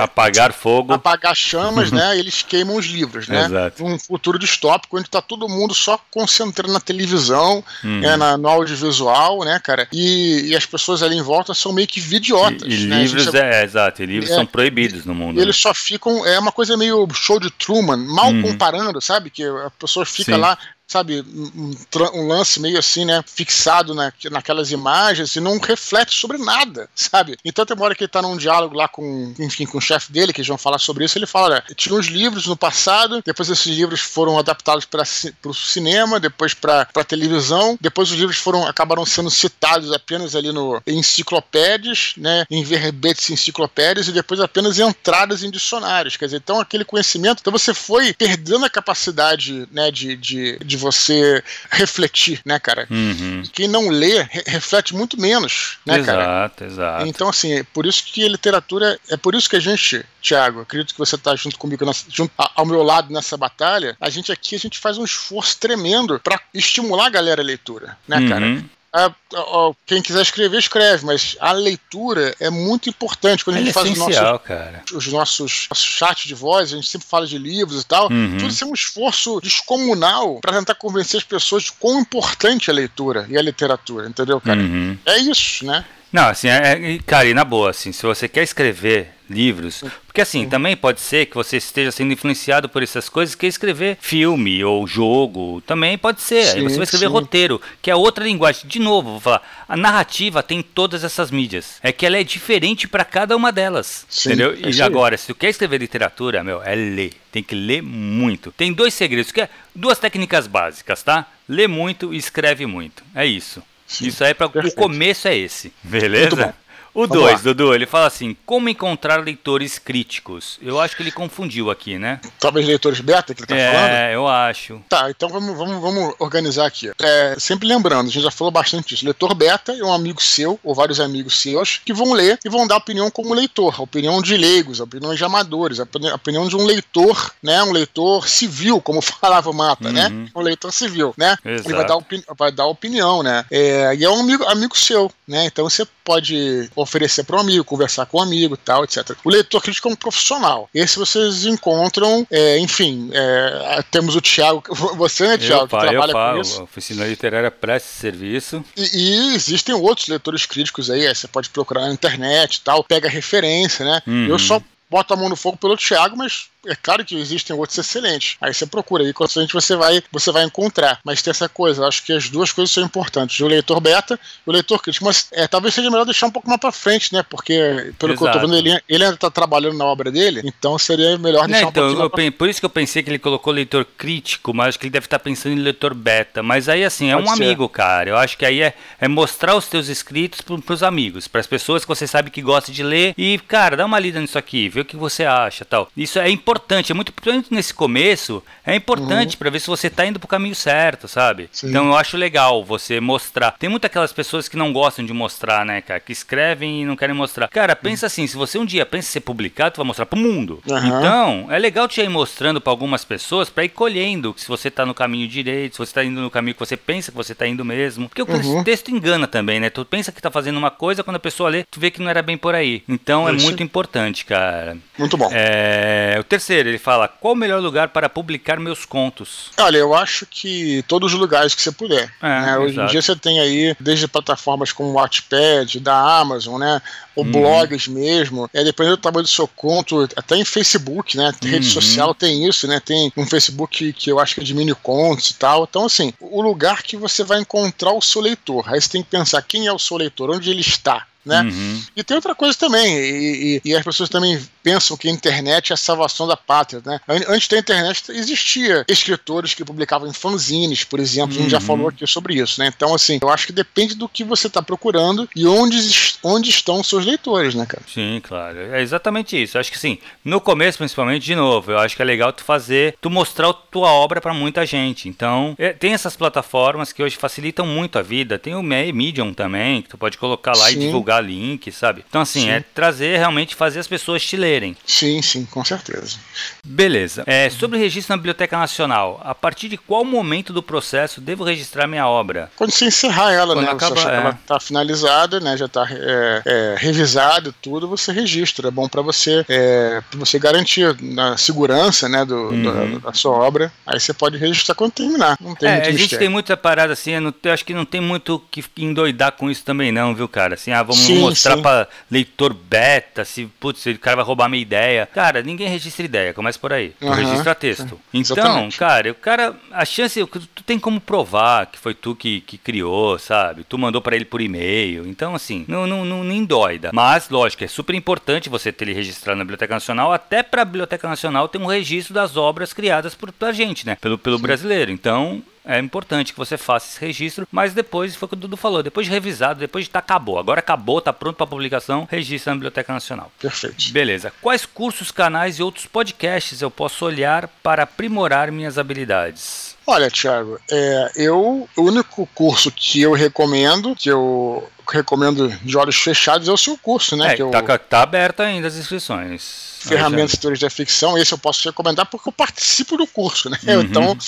[SPEAKER 2] apagar fogo,
[SPEAKER 1] apagar chamas, né? Eles queimam os livros, né?
[SPEAKER 2] Exato.
[SPEAKER 1] Um futuro distópico onde tá todo mundo só concentrando na televisão, uhum. na, no audiovisual, né, cara? E, e, as pessoas ali em volta são meio que vidiotas.
[SPEAKER 2] E, e né? livros, é, exato, e livros são proibidos no mundo.
[SPEAKER 1] E eles né? só ficam. É uma coisa meio show de Truman, mal uhum. comparando, sabe? Que a pessoa fica Sim. lá sabe, um, um, lance meio assim, né, fixado na, naquelas imagens e não reflete sobre nada, sabe? Então tem uma hora que ele tá num diálogo lá com, enfim, com o chefe dele, que eles vão falar sobre isso, ele fala, né, tinha uns livros no passado, depois esses livros foram adaptados para o cinema, depois para televisão, depois os livros foram acabaram sendo citados apenas ali no em enciclopédias, né, em verbetes enciclopédias e depois apenas entradas em dicionários, quer dizer, então aquele conhecimento, então você foi perdendo a capacidade, né, de, de, de você refletir, né, cara?
[SPEAKER 2] Uhum.
[SPEAKER 1] Quem não lê, re reflete muito menos, né,
[SPEAKER 2] exato,
[SPEAKER 1] cara?
[SPEAKER 2] Exato, exato.
[SPEAKER 1] Então, assim, é por isso que a literatura, é por isso que a gente, Tiago, acredito que você está junto comigo, junto ao meu lado nessa batalha, a gente aqui, a gente faz um esforço tremendo para estimular a galera a leitura, né,
[SPEAKER 2] uhum.
[SPEAKER 1] cara? A, a, quem quiser escrever, escreve, mas a leitura é muito importante. Quando a gente é faz
[SPEAKER 2] nosso, cara.
[SPEAKER 1] os nossos, nossos chats de voz, a gente sempre fala de livros e tal. Uhum. Tudo isso é um esforço descomunal para tentar convencer as pessoas de quão importante é a leitura e a literatura, entendeu, cara?
[SPEAKER 2] Uhum.
[SPEAKER 1] É isso, né?
[SPEAKER 2] Não, assim, é, é, cara, e na boa, assim, se você quer escrever livros, porque assim, uhum. também pode ser que você esteja sendo influenciado por essas coisas, que escrever filme ou jogo, também pode ser. Sim, Aí você vai escrever sim. roteiro, que é outra linguagem. De novo, vou falar, a narrativa tem todas essas mídias. É que ela é diferente para cada uma delas, sim, entendeu? É e agora, se tu quer escrever literatura, meu, é ler. Tem que ler muito. Tem dois segredos, que é duas técnicas básicas, tá? Lê muito e escreve muito. É isso. Isso aí para o começo é esse. Beleza? O 2, Dudu, ele fala assim: como encontrar leitores críticos? Eu acho que ele confundiu aqui, né?
[SPEAKER 1] Talvez leitores beta que ele tá
[SPEAKER 2] é,
[SPEAKER 1] falando?
[SPEAKER 2] É, eu acho.
[SPEAKER 1] Tá, então vamos, vamos, vamos organizar aqui. É, sempre lembrando, a gente já falou bastante disso. Leitor beta é um amigo seu, ou vários amigos seus, que vão ler e vão dar opinião como leitor, a opinião de leigos, a opinião de amadores, a opinião de um leitor, né? Um leitor civil, como falava o Mata, né? uhum. né? Um leitor civil, né?
[SPEAKER 2] Exato.
[SPEAKER 1] Ele vai dar, opini vai dar opinião, né? É, e é um amigo, amigo seu, né? Então você pode oferecer para um amigo, conversar com um amigo tal, etc. O leitor crítico é um profissional. Esse vocês encontram, é, enfim, é, temos o Thiago, você, né, Thiago,
[SPEAKER 2] que trabalha com isso. A oficina literária presta serviço.
[SPEAKER 1] E, e, existem outros leitores críticos aí, você pode procurar na internet tal, pega referência, né?
[SPEAKER 2] Uhum.
[SPEAKER 1] Eu só boto a mão no fogo pelo Thiago, mas é claro que existem outros excelentes. Aí você procura aí, constante você vai, você vai encontrar. Mas tem essa coisa, acho que as duas coisas são importantes. O leitor beta e o leitor crítico. Mas é, talvez seja melhor deixar um pouco mais pra frente, né? Porque, pelo Exato. que eu tô vendo, ele, ele ainda tá trabalhando na obra dele, então seria melhor deixar Não, um então, pouquinho
[SPEAKER 2] eu, Por isso que eu pensei que ele colocou leitor crítico, mas acho que ele deve estar tá pensando em leitor beta. Mas aí, assim, é Pode um ser. amigo, cara. Eu acho que aí é, é mostrar os teus escritos pro, pros amigos, pras pessoas que você sabe que gosta de ler. E, cara, dá uma lida nisso aqui, vê o que você acha tal. Isso é importante, é muito importante nesse começo, é importante uhum. para ver se você tá indo pro caminho certo, sabe? Sim. Então eu acho legal você mostrar. Tem muitas aquelas pessoas que não gostam de mostrar, né, cara? Que escrevem e não querem mostrar. Cara, pensa assim, se você um dia pensa em ser publicado, tu vai mostrar pro mundo. Uhum. Então, é legal te ir mostrando para algumas pessoas para ir colhendo se você tá no caminho direito, se você tá indo no caminho que você pensa que você tá indo mesmo. Porque uhum. o texto engana também, né? Tu pensa que tá fazendo uma coisa, quando a pessoa lê, tu vê que não era bem por aí. Então é muito importante, cara.
[SPEAKER 1] Muito bom.
[SPEAKER 2] É... O terceiro, ele fala: qual o melhor lugar para publicar meus contos?
[SPEAKER 1] Olha, eu acho que todos os lugares que você puder. É, né? Hoje em dia você tem aí, desde plataformas como o Wattpad, da Amazon, né? Ou uhum. blogs mesmo. É, dependendo do tamanho do seu conto, até em Facebook, né? Uhum. Rede social tem isso, né? Tem um Facebook que eu acho que é de mini contos e tal. Então, assim, o lugar que você vai encontrar o seu leitor. Aí você tem que pensar quem é o seu leitor, onde ele está né? Uhum. E tem outra coisa também, e, e, e, as pessoas também pensam que a internet é a salvação da pátria, né? Antes da internet existia escritores que publicavam em fanzines, por exemplo, uhum. a gente já uhum. falou aqui sobre isso, né? Então, assim, eu acho que depende do que você está procurando e onde, onde estão os seus leitores, né, cara?
[SPEAKER 2] Sim, claro. É exatamente isso. Eu acho que, sim, no começo, principalmente, de novo, eu acho que é legal tu fazer, tu mostrar a tua obra para muita gente. Então, é, tem essas plataformas que hoje facilitam muito a vida. Tem o Medium também, que tu pode colocar lá sim. e divulgar link, sabe? Então, assim, sim. é trazer realmente fazer as pessoas te lerem.
[SPEAKER 1] Sim, sim, com certeza.
[SPEAKER 2] Beleza. É, sobre o registro na Biblioteca Nacional, a partir de qual momento do processo devo registrar minha obra?
[SPEAKER 1] Quando você encerrar ela, Quando né? Acaba, você é. ela está finalizada, né? Já está é, é, revisado tudo, você registra. É bom para você, é, você garantir na segurança, né, do, uhum. do, da sua obra. Aí você pode registrar quando terminar. Não tem
[SPEAKER 2] é,
[SPEAKER 1] muito
[SPEAKER 2] a gente tem muita parada assim, eu, não, eu acho que não tem muito que endoidar com isso também não, viu, cara? Assim, ah, vamos sim, mostrar para leitor beta, se, putz, o cara vai roubar minha ideia. Cara, ninguém registra ideia, começa por aí. Uhum, registra texto. Então, exatamente. cara, o cara, a chance, tu tem como provar que foi tu que, que criou, sabe? Tu mandou para ele por e-mail. Então, assim, não, não, não nem doida. Mas, lógico, é super importante você ter ele registrado na Biblioteca Nacional, até para a Biblioteca Nacional ter um registro das obras criadas por, pela gente, né? Pelo, pelo brasileiro. Então, é importante que você faça esse registro, mas depois, foi o que o Dudu falou, depois de revisado, depois de tá acabou, agora acabou, tá pronto para publicação, registra na Biblioteca Nacional.
[SPEAKER 1] Perfeito.
[SPEAKER 2] Beleza. Quais cursos, canais e outros podcasts eu posso olhar para aprimorar minhas habilidades?
[SPEAKER 1] Olha, Thiago, é, eu o único curso que eu recomendo, que eu recomendo de olhos fechados, é o seu curso, né?
[SPEAKER 2] É,
[SPEAKER 1] que
[SPEAKER 2] tá, eu... tá aberta ainda as inscrições
[SPEAKER 1] ferramentas de teoria da ficção, esse eu posso recomendar porque eu participo do curso, né? Uhum. Então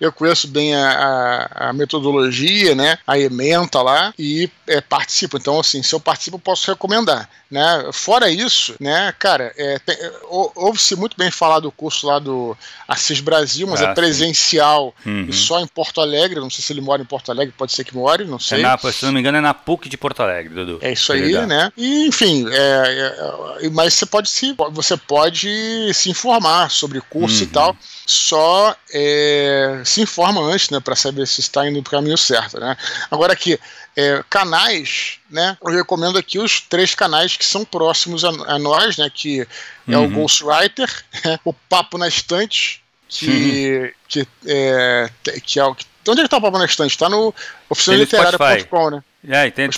[SPEAKER 1] eu conheço bem a, a, a, metodologia, né? A ementa lá e é, participo. Então, assim, se eu participo, eu posso recomendar. Né? Fora isso, né, cara, é, ouve-se muito bem falar do curso lá do Assis Brasil, mas é ah, é presencial uhum. e só em Porto Alegre. Não sei se ele mora em Porto Alegre, pode ser que more, não sei.
[SPEAKER 2] É na, se não me engano, é na PUC de Porto Alegre, Dudu.
[SPEAKER 1] É isso aí, né? E, enfim, é, é, mas você pode se você pode se informar sobre curso uhum. e tal, só é, se informa antes, né, para saber se está indo para o caminho certo, né? Agora aqui, é, canais, né? Eu recomendo aqui os três canais que são próximos a, a nós, né? Que é uhum. o Ghostwriter, o Papo na Estante, que, uhum. que, é, que é o Onde é que tá o Papo na Estante? Tá no oficinaliterária.com, né?
[SPEAKER 2] É, tem,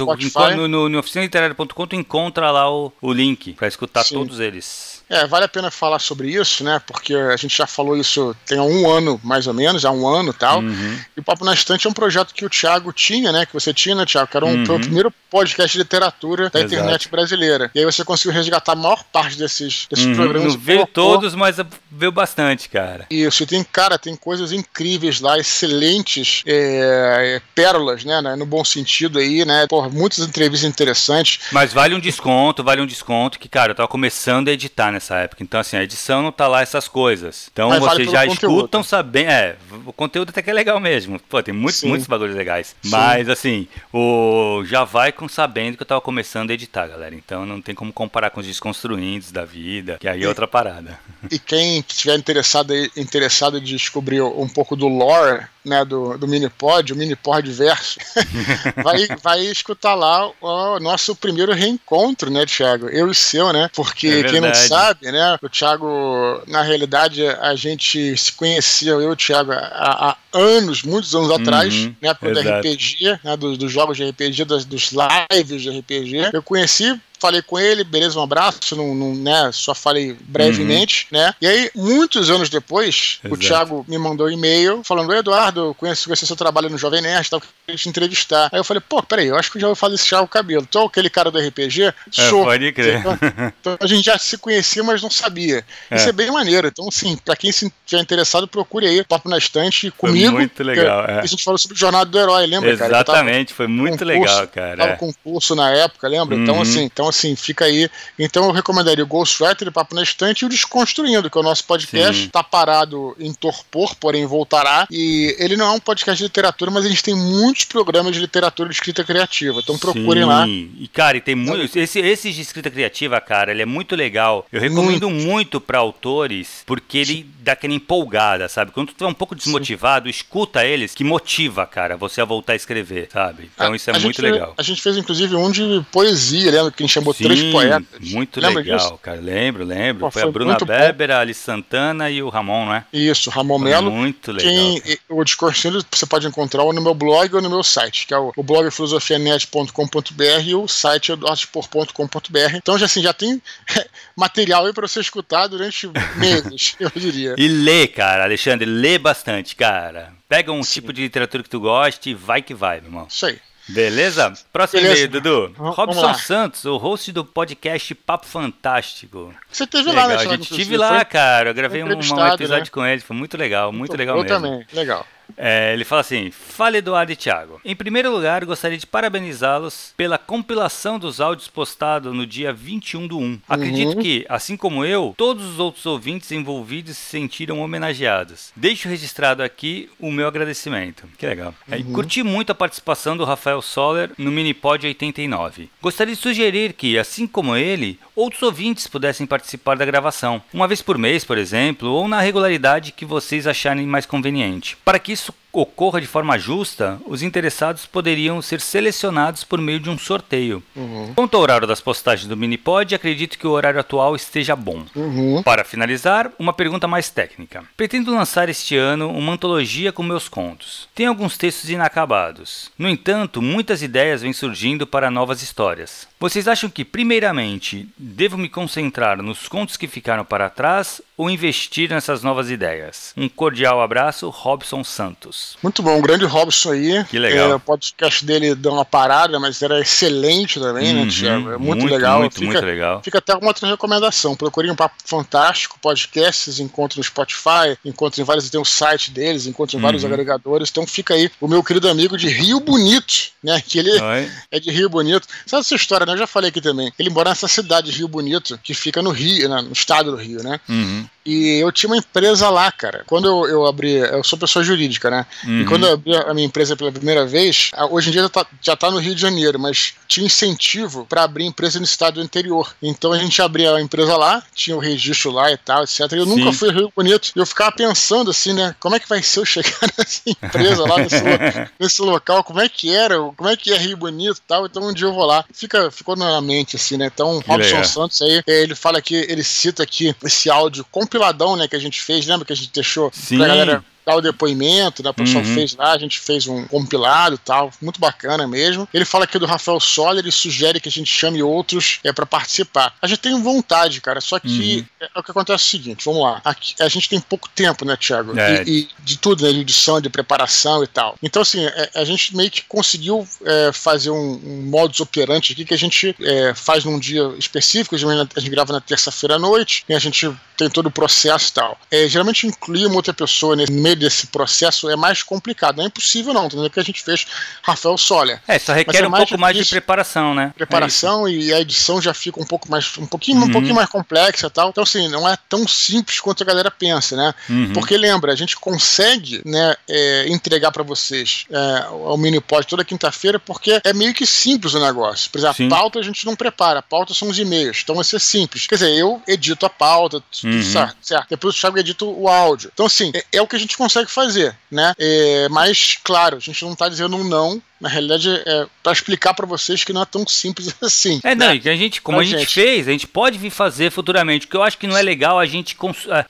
[SPEAKER 2] no, no, no oficinaliterária.com tu encontra lá o, o link para escutar Sim. todos eles.
[SPEAKER 1] É, vale a pena falar sobre isso, né? Porque a gente já falou isso tem um ano, mais ou menos, há um ano e tal. Uhum. E o Papo na Estante é um projeto que o Thiago tinha, né? Que você tinha, né, Thiago? Que era um, uhum. o primeiro podcast de literatura da Exato. internet brasileira. E aí você conseguiu resgatar a maior parte desses, desses uhum. programas.
[SPEAKER 2] Não veio todos, mas veio bastante, cara.
[SPEAKER 1] Isso, e tem, cara, tem coisas incríveis lá, excelentes é, pérolas, né? No bom sentido aí, né? Pô, muitas entrevistas interessantes.
[SPEAKER 2] Mas vale um desconto, vale um desconto que, cara, eu tava começando a editar nessa nessa época. Então, assim, a edição não tá lá essas coisas. Então, Mas vocês vale já escutam sabendo. É, o conteúdo até que é legal mesmo. Pô, tem muitos, muitos bagulhos legais. Sim. Mas, assim, o já vai com sabendo que eu tava começando a editar, galera. Então, não tem como comparar com os desconstruindos da vida, que aí é outra parada.
[SPEAKER 1] E quem estiver interessado, interessado em descobrir um pouco do lore né, do, do Minipod, o Minipod Verso, vai, vai escutar lá o nosso primeiro reencontro, né, Thiago? Eu e o seu, né? Porque é quem não sabe, né, o Thiago, na realidade, a gente se conhecia, eu e o Thiago, há, há anos, muitos anos atrás, uhum, na época do RPG, né, dos, dos jogos de RPG, das, dos lives de RPG. Eu conheci falei com ele, beleza, um abraço, não, não né, só falei brevemente, uhum. né? E aí, muitos anos depois, Exato. o Thiago me mandou um e-mail falando: Eduardo, conheço, conheço seu trabalho no Jovem Nerd, tal, queria te entrevistar. Aí eu falei: pô, peraí, eu acho que já vou fazer esse Thiago Cabelo. Tô aquele cara do RPG? É,
[SPEAKER 2] Sou. Pode crer.
[SPEAKER 1] Então, então, a gente já se conhecia, mas não sabia. É. Isso é bem maneiro. Então, assim, pra quem se tiver interessado, procure aí, Papo na Estante comigo. Foi
[SPEAKER 2] muito legal. É.
[SPEAKER 1] A gente falou sobre Jornada do Herói, lembra,
[SPEAKER 2] Exatamente, cara? Exatamente, foi muito legal, cara.
[SPEAKER 1] Tava com curso na época, lembra? Então, uhum. Então, assim, então, assim, fica aí. Então eu recomendaria o Ghostwriter, Papo na Estante e o Desconstruindo, que é o nosso podcast. Está parado em torpor, porém voltará. E ele não é um podcast de literatura, mas a gente tem muitos programas de literatura de escrita criativa. Então procurem Sim. lá.
[SPEAKER 2] E, cara, e tem muitos. Esse, esses de escrita criativa, cara, ele é muito legal. Eu recomendo muito, muito para autores, porque ele dá aquela empolgada, sabe? Quando tu tá um pouco desmotivado, Sim. escuta eles, que motiva, cara, você a voltar a escrever, sabe? Então a, isso é muito
[SPEAKER 1] gente,
[SPEAKER 2] legal.
[SPEAKER 1] A gente fez, inclusive, um de poesia, lembra? Que a gente chamou Sim, três poetas.
[SPEAKER 2] Muito lembra legal, disso? cara. Lembro, lembro. Pô, foi, foi, a Bruna Weber, a Alice Santana e o Ramon, não é?
[SPEAKER 1] Isso, Ramon Melo.
[SPEAKER 2] Muito legal.
[SPEAKER 1] Quem, o Discorsindo você pode encontrar no meu blog ou no meu site, que é o, o blog filosofianet.com.br e o site eduardspor.com.br. Então, já, assim, já tem material aí para você escutar durante meses, eu diria.
[SPEAKER 2] E lê, cara, Alexandre, lê bastante, cara. Pega um Sim. tipo de literatura que tu goste e vai que vai, meu irmão.
[SPEAKER 1] Isso aí.
[SPEAKER 2] Beleza? Próximo e-mail, Dudu. V Robson Santos, o host do podcast Papo Fantástico.
[SPEAKER 1] Você teve legal, lá, né?
[SPEAKER 2] A gente estive lá, cara. Eu gravei um, um episódio né? com ele. Foi muito legal, muito, muito legal
[SPEAKER 1] eu
[SPEAKER 2] mesmo.
[SPEAKER 1] Eu também, legal.
[SPEAKER 2] É, ele fala assim: Fala Eduardo e Thiago. Em primeiro lugar, gostaria de parabenizá-los pela compilação dos áudios postados no dia 21 do 1. Acredito uhum. que, assim como eu, todos os outros ouvintes envolvidos se sentiram homenageados. Deixo registrado aqui o meu agradecimento. Que legal. É, uhum. É, curti muito a participação do Rafael Soller no Minipod 89. Gostaria de sugerir que, assim como ele, outros ouvintes pudessem participar da gravação, uma vez por mês, por exemplo, ou na regularidade que vocês acharem mais conveniente, para que isso isso ocorra de forma justa, os interessados poderiam ser selecionados por meio de um sorteio. Uhum. Quanto ao horário das postagens do Minipod, acredito que o horário atual esteja bom. Uhum. Para finalizar, uma pergunta mais técnica. Pretendo lançar este ano uma antologia com meus contos. Tem alguns textos inacabados. No entanto, muitas ideias vêm surgindo para novas histórias. Vocês acham que, primeiramente, devo me concentrar nos contos que ficaram para trás ou investir nessas novas ideias? Um cordial abraço, Robson Santos.
[SPEAKER 1] Muito bom, o grande Robson aí.
[SPEAKER 2] Que legal. É,
[SPEAKER 1] o podcast dele deu uma parada, mas era excelente também, né, uhum, né, Tiago? É muito, muito, legal.
[SPEAKER 2] Muito,
[SPEAKER 1] fica,
[SPEAKER 2] muito legal.
[SPEAKER 1] Fica até uma outra recomendação. Procurem um papo fantástico, podcasts, encontre no Spotify, encontre em vários, tem o site deles, encontre em uhum. vários agregadores. Então fica aí o meu querido amigo de Rio Bonito, né? Que ele Oi. é de Rio Bonito. Sabe essa história, né? Eu já falei aqui também. Ele mora nessa cidade de Rio Bonito, que fica no Rio, né, no estado do Rio, né? Uhum. E eu tinha uma empresa lá, cara. Quando eu, eu abri, eu sou pessoa jurídica, né? Uhum. E quando eu abri a minha empresa pela primeira vez, hoje em dia já tá, já tá no Rio de Janeiro, mas tinha incentivo para abrir empresa no estado do interior. Então a gente abria a empresa lá, tinha o registro lá e tal, etc. E eu Sim. nunca fui ao Rio Bonito. E eu ficava pensando assim, né? Como é que vai ser eu chegar nessa empresa lá, nesse, nesse local? Como é que era? Como é que é Rio Bonito e tal? Então um dia eu vou lá. Fica, ficou na mente, assim, né? Então, Robson Santos aí, ele fala aqui, ele cita aqui esse áudio compiladão, né, que a gente fez, lembra que a gente deixou
[SPEAKER 2] Sim. pra galera
[SPEAKER 1] dar o depoimento, né? O pessoal uhum. fez lá, a gente fez um compilado e tal, muito bacana mesmo. Ele fala aqui do Rafael Soller e sugere que a gente chame outros é, para participar. A gente tem vontade, cara, só que uhum. é, é, o que acontece é o seguinte, vamos lá. Aqui, a gente tem pouco tempo, né, Thiago? É. E, e, de tudo, né? De edição, de preparação e tal. Então, assim, é, a gente meio que conseguiu é, fazer um, um modus operandi aqui que a gente é, faz num dia específico, a gente grava na terça-feira à noite, e a gente tem todo o processo e tal. geralmente inclui uma outra pessoa nesse meio desse processo é mais complicado. Não é impossível, não, entendeu? Que a gente fez Rafael Soler.
[SPEAKER 2] É, só requer é um pouco mais de preparação, né?
[SPEAKER 1] Preparação é e a edição já fica um pouco mais, um pouquinho, uhum. um pouquinho mais complexa tal. Então, assim, não é tão simples quanto a galera pensa, né? Uhum. Porque lembra, a gente consegue, né, é, entregar para vocês é, o Minipod toda quinta-feira, porque é meio que simples o negócio. Por exemplo, Sim. a pauta a gente não prepara, a pauta são os e-mails, então vai ser simples. Quer dizer, eu edito a pauta, tudo uhum. certo, certo. Depois o Thiago edita o áudio. Então, assim, é, é o que a gente consegue fazer, né? É, mas, claro, a gente não está dizendo um não na realidade, é para explicar para vocês que não é tão simples assim.
[SPEAKER 2] É, não, né? a gente, como a gente, gente, fez, a gente pode vir fazer futuramente. O que eu acho que não é legal a gente,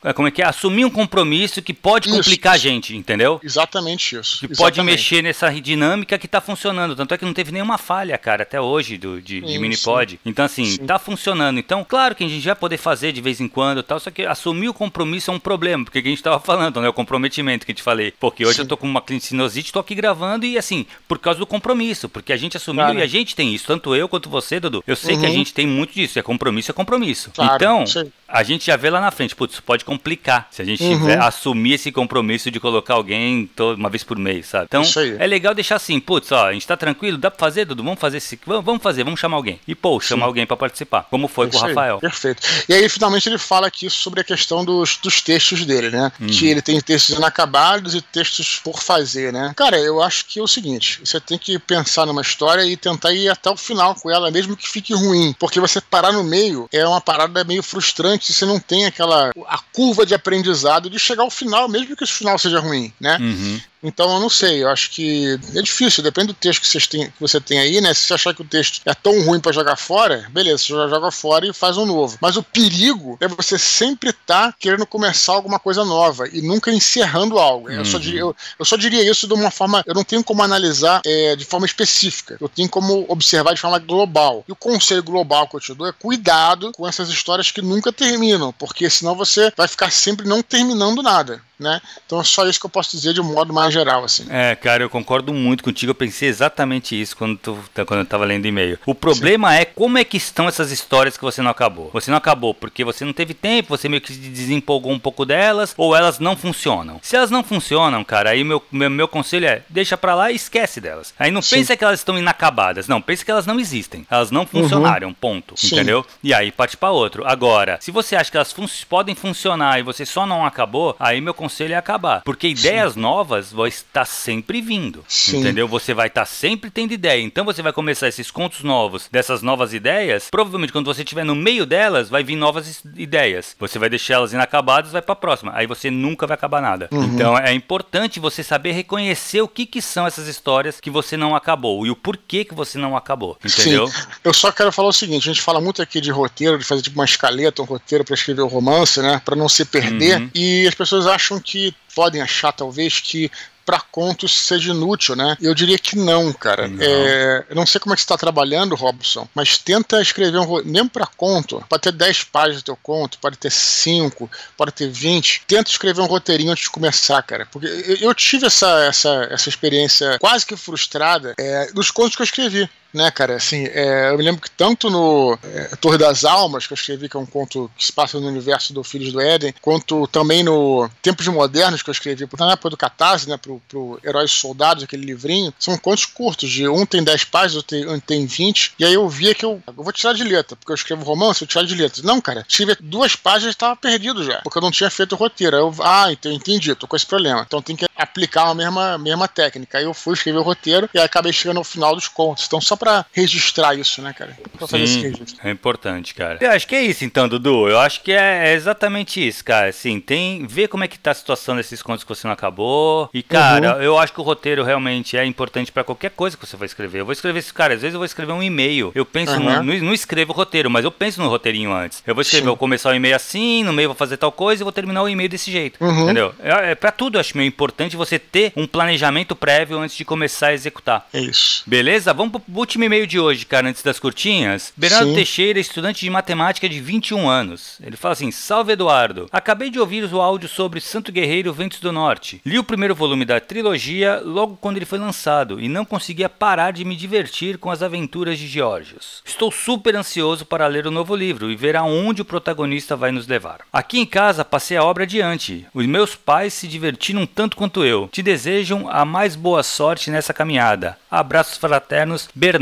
[SPEAKER 2] é, como é que é, assumir um compromisso que pode complicar isso. a gente, entendeu?
[SPEAKER 1] Exatamente isso.
[SPEAKER 2] Que
[SPEAKER 1] exatamente.
[SPEAKER 2] pode mexer nessa dinâmica que tá funcionando. Tanto é que não teve nenhuma falha, cara, até hoje do, de, de Minipod. Então, assim, sim. tá funcionando. Então, claro que a gente vai poder fazer de vez em quando tal, só que assumir o compromisso é um problema, porque a gente tava falando, né? O comprometimento que eu te falei. Porque hoje eu tô com uma clinicinosite, tô aqui gravando e, assim, por causa do compromisso, porque a gente assumiu claro. e a gente tem isso, tanto eu quanto você, Dudu. Eu sei uhum. que a uhum. gente tem muito disso, é compromisso, é compromisso. Claro, então, sim. A gente já vê lá na frente, putz, isso pode complicar se a gente uhum. tiver, assumir esse compromisso de colocar alguém todo, uma vez por mês, sabe? Então, é legal deixar assim, putz, ó, a gente tá tranquilo, dá pra fazer, Dudu? Vamos fazer esse. Vamos fazer, vamos chamar alguém. E, pô, chama alguém para participar, como foi com o Rafael. Aí.
[SPEAKER 1] Perfeito. E aí, finalmente, ele fala aqui sobre a questão dos, dos textos dele, né? Uhum. Que ele tem textos inacabados e textos por fazer, né? Cara, eu acho que é o seguinte: você tem que pensar numa história e tentar ir até o final com ela, mesmo que fique ruim. Porque você parar no meio é uma parada meio frustrante se você não tem aquela a curva de aprendizado de chegar ao final, mesmo que esse final seja ruim, né? Uhum. Então eu não sei, eu acho que é difícil, depende do texto que, vocês têm, que você tem aí, né? Se você achar que o texto é tão ruim para jogar fora, beleza, você já joga fora e faz um novo. Mas o perigo é você sempre estar tá querendo começar alguma coisa nova e nunca encerrando algo. Uhum. Eu, só diria, eu, eu, só diria isso de uma forma. Eu não tenho como analisar é, de forma específica, eu tenho como observar de forma global. E o conselho global que eu te dou é cuidado com essas histórias que nunca terminam, porque senão você vai ficar sempre não terminando nada né? Então é só isso que eu posso dizer de um modo mais geral, assim.
[SPEAKER 2] É, cara, eu concordo muito contigo. Eu pensei exatamente isso quando, tu, quando eu tava lendo e-mail. O problema Sim. é como é que estão essas histórias que você não acabou. Você não acabou porque você não teve tempo, você meio que desempolgou um pouco delas, ou elas não funcionam. Se elas não funcionam, cara, aí meu, meu, meu conselho é deixa pra lá e esquece delas. Aí não Sim. pensa que elas estão inacabadas. Não, pensa que elas não existem. Elas não funcionaram, uhum. ponto. Sim. Entendeu? E aí parte pra outro. Agora, se você acha que elas fun podem funcionar e você só não acabou, aí meu conselho conselho é acabar. Porque ideias Sim. novas vão estar sempre vindo. Sim. Entendeu? Você vai estar sempre tendo ideia. Então você vai começar esses contos novos, dessas novas ideias. Provavelmente quando você estiver no meio delas, vai vir novas ideias. Você vai deixar elas inacabadas vai para a próxima. Aí você nunca vai acabar nada. Uhum. Então é importante você saber reconhecer o que, que são essas histórias que você não acabou e o porquê que você não acabou. Entendeu? Sim.
[SPEAKER 1] Eu só quero falar o seguinte: a gente fala muito aqui de roteiro, de fazer tipo uma escaleta, um roteiro para escrever o romance, né? Para não se perder. Uhum. E as pessoas acham que podem achar talvez que para contos seja inútil, né? Eu diria que não, cara. Não. É, eu não sei como é que você está trabalhando, Robson, mas tenta escrever um mesmo para conto. Pode ter 10 páginas do teu conto, pode ter 5, pode ter 20. Tenta escrever um roteirinho antes de começar, cara. Porque eu tive essa, essa, essa experiência quase que frustrada é, dos contos que eu escrevi né, cara? Assim, é, eu me lembro que tanto no é, Torre das Almas, que eu escrevi, que é um conto que se passa no universo do Filhos do Éden, quanto também no Tempos Modernos, que eu escrevi na época do Catarse, né, pro, pro Heróis Soldados, aquele livrinho, são contos curtos, de um tem 10 páginas, outro tem, um tem 20, e aí eu via que eu, eu vou tirar de letra, porque eu escrevo romance, eu tirar de letra. Não, cara, tive duas páginas e estava perdido já, porque eu não tinha feito o roteiro. Aí eu, ah, então, entendi, tô com esse problema. Então tem que aplicar a mesma, mesma técnica. Aí eu fui escrever o roteiro e acabei chegando ao final dos contos. Então só para registrar isso, né, cara? Pra
[SPEAKER 2] fazer esse registro. É importante, cara. Eu acho que é isso então, Dudu. Eu acho que é, é exatamente isso, cara. Assim, tem. Ver como é que tá a situação desses contos que você não acabou. E, cara, uhum. eu acho que o roteiro realmente é importante para qualquer coisa que você vai escrever. Eu vou escrever esse cara, às vezes eu vou escrever um e-mail. Eu penso, uhum. no, não, escrevo roteiro, mas eu penso no roteirinho antes. Eu vou escrever, Sim. vou começar o e-mail assim, no meio vou fazer tal coisa e vou terminar o e-mail desse jeito. Uhum. Entendeu? É, é para tudo, eu acho meio importante você ter um planejamento prévio antes de começar a executar.
[SPEAKER 1] É isso.
[SPEAKER 2] Beleza? Vamos pro último e-mail de hoje, cara, antes das curtinhas. Bernardo Sim. Teixeira, estudante de matemática de 21 anos. Ele fala assim: Salve Eduardo. Acabei de ouvir o áudio sobre Santo Guerreiro Ventos do Norte. Li o primeiro volume da trilogia logo quando ele foi lançado e não conseguia parar de me divertir com as aventuras de Georgios. Estou super ansioso para ler o novo livro e ver aonde o protagonista vai nos levar. Aqui em casa passei a obra adiante. Os meus pais se divertiram tanto quanto eu. Te desejam a mais boa sorte nessa caminhada. Abraços fraternos, Bernardo.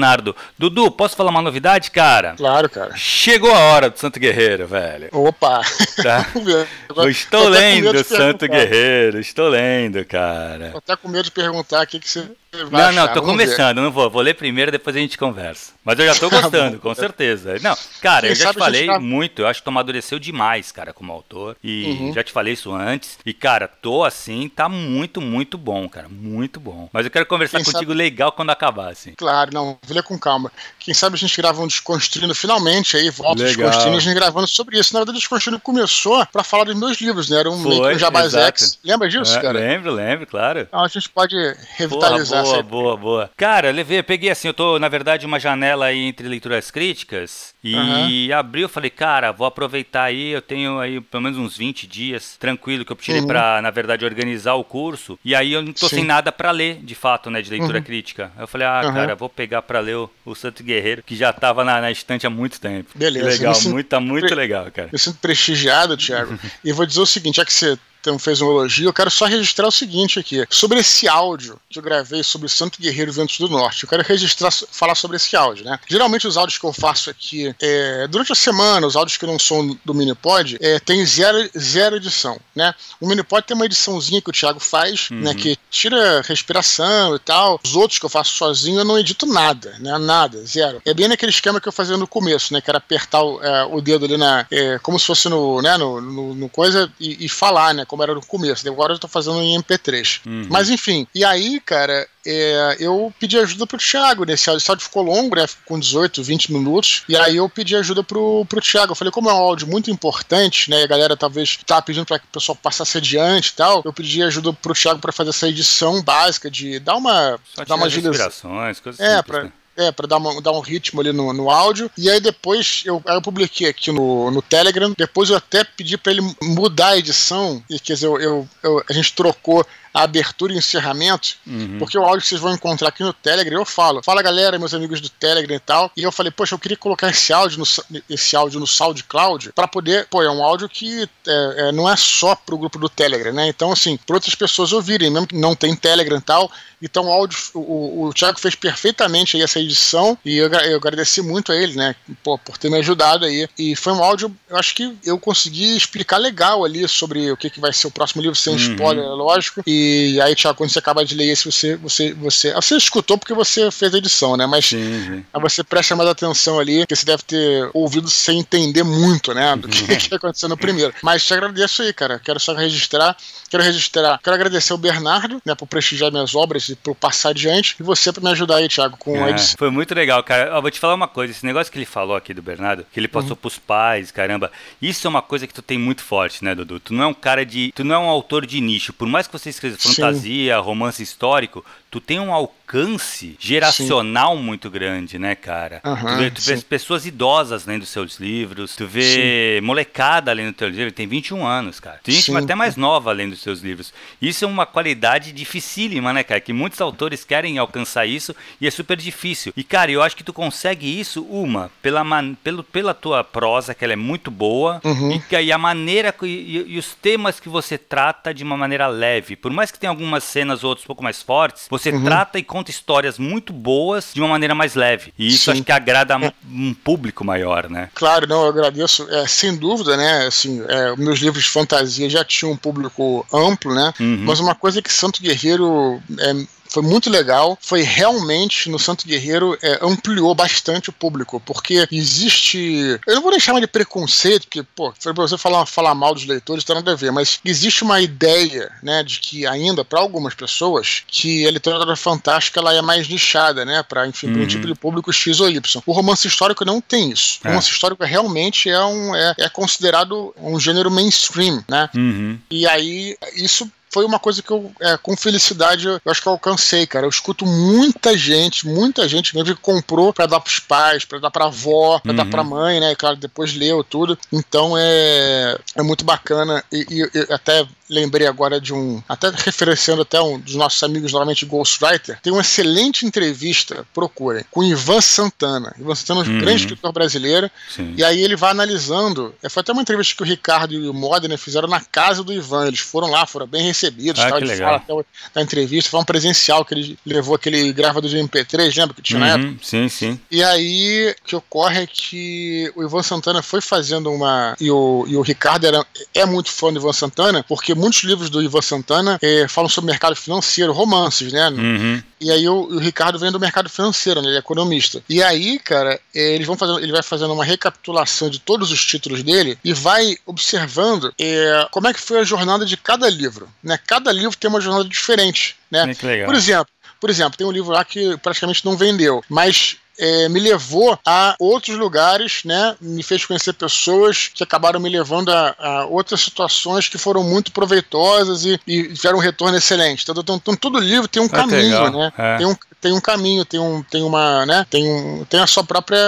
[SPEAKER 2] Dudu, posso falar uma novidade, cara?
[SPEAKER 1] Claro, cara.
[SPEAKER 2] Chegou a hora do Santo Guerreiro, velho.
[SPEAKER 1] Opa!
[SPEAKER 2] Tá? estou lendo Santo Guerreiro, estou lendo, cara.
[SPEAKER 1] Tô até com medo de perguntar o que, que você
[SPEAKER 2] não, não, tô começando, ver. não vou. Vou ler primeiro, depois a gente conversa. Mas eu já tô tá gostando, com certeza. Não, cara, Quem eu já te falei tá... muito, eu acho que tu amadureceu demais, cara, como autor. E uhum. já te falei isso antes. E, cara, tô assim, tá muito, muito bom, cara. Muito bom. Mas eu quero conversar Quem contigo sabe... legal quando acabar, assim.
[SPEAKER 1] Claro, não, vou ler com calma. Quem sabe a gente grava um Desconstruindo finalmente aí, volta legal. Desconstruindo, a gente gravando sobre isso. Na verdade, o Desconstruindo começou pra falar dos meus livros, né? Era um Foi, meio que um Jabazex. Lembra disso, é, cara?
[SPEAKER 2] Lembro, lembro, claro.
[SPEAKER 1] Então a gente pode revitalizar
[SPEAKER 2] Boa, boa, boa. Cara, levei, peguei assim, eu tô, na verdade, uma janela aí entre leituras críticas e uhum. abri, eu falei, cara, vou aproveitar aí, eu tenho aí pelo menos uns 20 dias tranquilo que eu tirei uhum. pra, na verdade, organizar o curso. E aí eu não tô Sim. sem nada para ler, de fato, né, de leitura uhum. crítica. Eu falei, ah, cara, vou pegar para ler o, o, Santo Guerreiro, que já tava na, na estante há muito tempo.
[SPEAKER 1] Beleza.
[SPEAKER 2] legal, muito, tá muito legal, cara.
[SPEAKER 1] Eu sinto prestigiado, Thiago. e vou dizer o seguinte, já que você então fez um elogio, eu quero só registrar o seguinte aqui. Sobre esse áudio que eu gravei sobre Santo Guerreiro Ventos do Norte. Eu quero registrar, falar sobre esse áudio, né? Geralmente os áudios que eu faço aqui, é, durante a semana, os áudios que não são do Minipod, é, tem zero, zero edição, né? O Minipod tem uma ediçãozinha que o Thiago faz, uhum. né? Que tira respiração e tal. Os outros que eu faço sozinho, eu não edito nada, né? Nada, zero. É bem naquele esquema que eu fazia no começo, né? Que era apertar o, é, o dedo ali na... É, como se fosse no, né? no, no, no coisa e, e falar, né? Como era no começo. Agora eu tô fazendo em MP3. Uhum. Mas enfim, e aí, cara, é, eu pedi ajuda pro Thiago nesse áudio. Esse áudio ficou longo, né? Com 18, 20 minutos. E aí eu pedi ajuda pro, pro Thiago. Eu falei, como é um áudio muito importante, né? E a galera talvez tá pedindo para que o pessoal passasse adiante e tal. Eu pedi ajuda pro Thiago para fazer essa edição básica de dar uma.
[SPEAKER 2] Só
[SPEAKER 1] dar uma
[SPEAKER 2] agilizações, coisas
[SPEAKER 1] É, simples, pra, né? É, pra dar, uma, dar um ritmo ali no, no áudio. E aí depois eu, eu publiquei aqui no, no Telegram. Depois eu até pedi para ele mudar a edição. E quer dizer, eu, eu, eu, a gente trocou a abertura e encerramento, uhum. porque o áudio que vocês vão encontrar aqui no Telegram, eu falo, fala galera, meus amigos do Telegram e tal, e eu falei, poxa, eu queria colocar esse áudio no, esse áudio no SoundCloud para poder, pô, é um áudio que é, é, não é só pro grupo do Telegram, né? Então, assim, para outras pessoas ouvirem, mesmo que não tem Telegram e tal, então o áudio, o, o Thiago fez perfeitamente aí essa edição e eu, eu agradeci muito a ele, né, pô, por ter me ajudado aí. E foi um áudio, eu acho que eu consegui explicar legal ali sobre o que, que vai ser o próximo livro, sem uhum. spoiler, é lógico, e e aí, Thiago, quando você acaba de ler esse, você, você, você. Você escutou porque você fez a edição, né? Mas sim, sim. aí você presta mais atenção ali, que você deve ter ouvido sem entender muito, né? Do que, que aconteceu no primeiro. Mas te agradeço aí, cara. Quero só registrar. Quero registrar. Quero agradecer ao Bernardo, né, por prestigiar minhas obras e por passar adiante. E você por me ajudar aí, Thiago, com é, a edição.
[SPEAKER 2] Foi muito legal, cara. Eu vou te falar uma coisa. Esse negócio que ele falou aqui do Bernardo, que ele passou uhum. pros pais, caramba. Isso é uma coisa que tu tem muito forte, né, Dudu? Tu não é um cara de. Tu não é um autor de nicho. Por mais que você escreva fantasia, romance histórico, tu tem um alcance geracional sim. muito grande, né, cara? Uhum, tu vê, tu vê pessoas idosas lendo seus livros, tu vê sim. molecada lendo teus livros, tem 21 anos, cara. Tem gente até mais nova lendo seus livros. Isso é uma qualidade dificílima, né, cara? Que muitos autores querem alcançar isso e é super difícil. E, cara, eu acho que tu consegue isso, uma, pela, man, pelo, pela tua prosa, que ela é muito boa, uhum. e, e a maneira e, e, os temas que você trata de uma maneira leve. Por mais que tenha algumas cenas ou outros um pouco mais fortes, você uhum. trata e conta histórias muito boas de uma maneira mais leve. E isso Sim. acho que agrada é. um público maior, né?
[SPEAKER 1] Claro, não, eu agradeço. É, sem dúvida, né? Assim, é, meus livros de fantasia já tinham um público amplo, né? Uhum. Mas uma coisa que Santo Guerreiro é, foi muito legal. Foi realmente no Santo Guerreiro é, ampliou bastante o público, porque existe. Eu não vou deixar mais de preconceito, porque, pô, foi pra você falar, falar mal dos leitores, tem nada a ver, mas existe uma ideia, né, de que ainda, para algumas pessoas, que a literatura fantástica ela é mais nichada, né, para enfim, uhum. um tipo de público X ou Y. O romance histórico não tem isso. É. O romance histórico realmente é, um, é, é considerado um gênero mainstream, né?
[SPEAKER 2] Uhum.
[SPEAKER 1] E aí, isso foi uma coisa que eu, é, com felicidade, eu acho que eu alcancei, cara. Eu escuto muita gente, muita gente mesmo que comprou para dar pros pais, para dar pra avó, pra uhum. dar pra mãe, né? Claro, depois leu tudo. Então é, é muito bacana. E, e, e até lembrei agora de um, até referenciando até um dos nossos amigos, normalmente Ghostwriter, tem uma excelente entrevista, procurem, com Ivan Santana. Ivan Santana é um uhum. grande escritor brasileiro, Sim. e aí ele vai analisando, é, foi até uma entrevista que o Ricardo e o Modena fizeram na casa do Ivan, eles foram lá, foram bem recebidos,
[SPEAKER 2] ah, tal, ele fala
[SPEAKER 1] até da entrevista, foi um presencial que ele levou aquele gravador de MP3, lembra que tinha uhum. na época?
[SPEAKER 2] Sim, sim.
[SPEAKER 1] E aí, o que ocorre é que o Ivan Santana foi fazendo uma, e o, e o Ricardo era, é muito fã do Ivan Santana, porque muitos livros do Ivan Santana é, falam sobre mercado financeiro, romances, né?
[SPEAKER 2] Uhum.
[SPEAKER 1] E aí o, o, Ricardo vem do mercado financeiro, né? Ele é economista. E aí, cara, é, eles vão fazendo, ele vai fazendo uma recapitulação de todos os títulos dele e vai observando é, como é que foi a jornada de cada livro, né? Cada livro tem uma jornada diferente, né?
[SPEAKER 2] Por
[SPEAKER 1] exemplo, por exemplo, tem um livro lá que praticamente não vendeu, mas é, me levou a outros lugares, né? Me fez conhecer pessoas que acabaram me levando a, a outras situações que foram muito proveitosas e, e tiveram um retorno excelente. Então, então, então todo livro tem um ah, caminho, né? É. Tem um, tem um caminho, tem, um, tem uma, né? Tem, um, tem a sua própria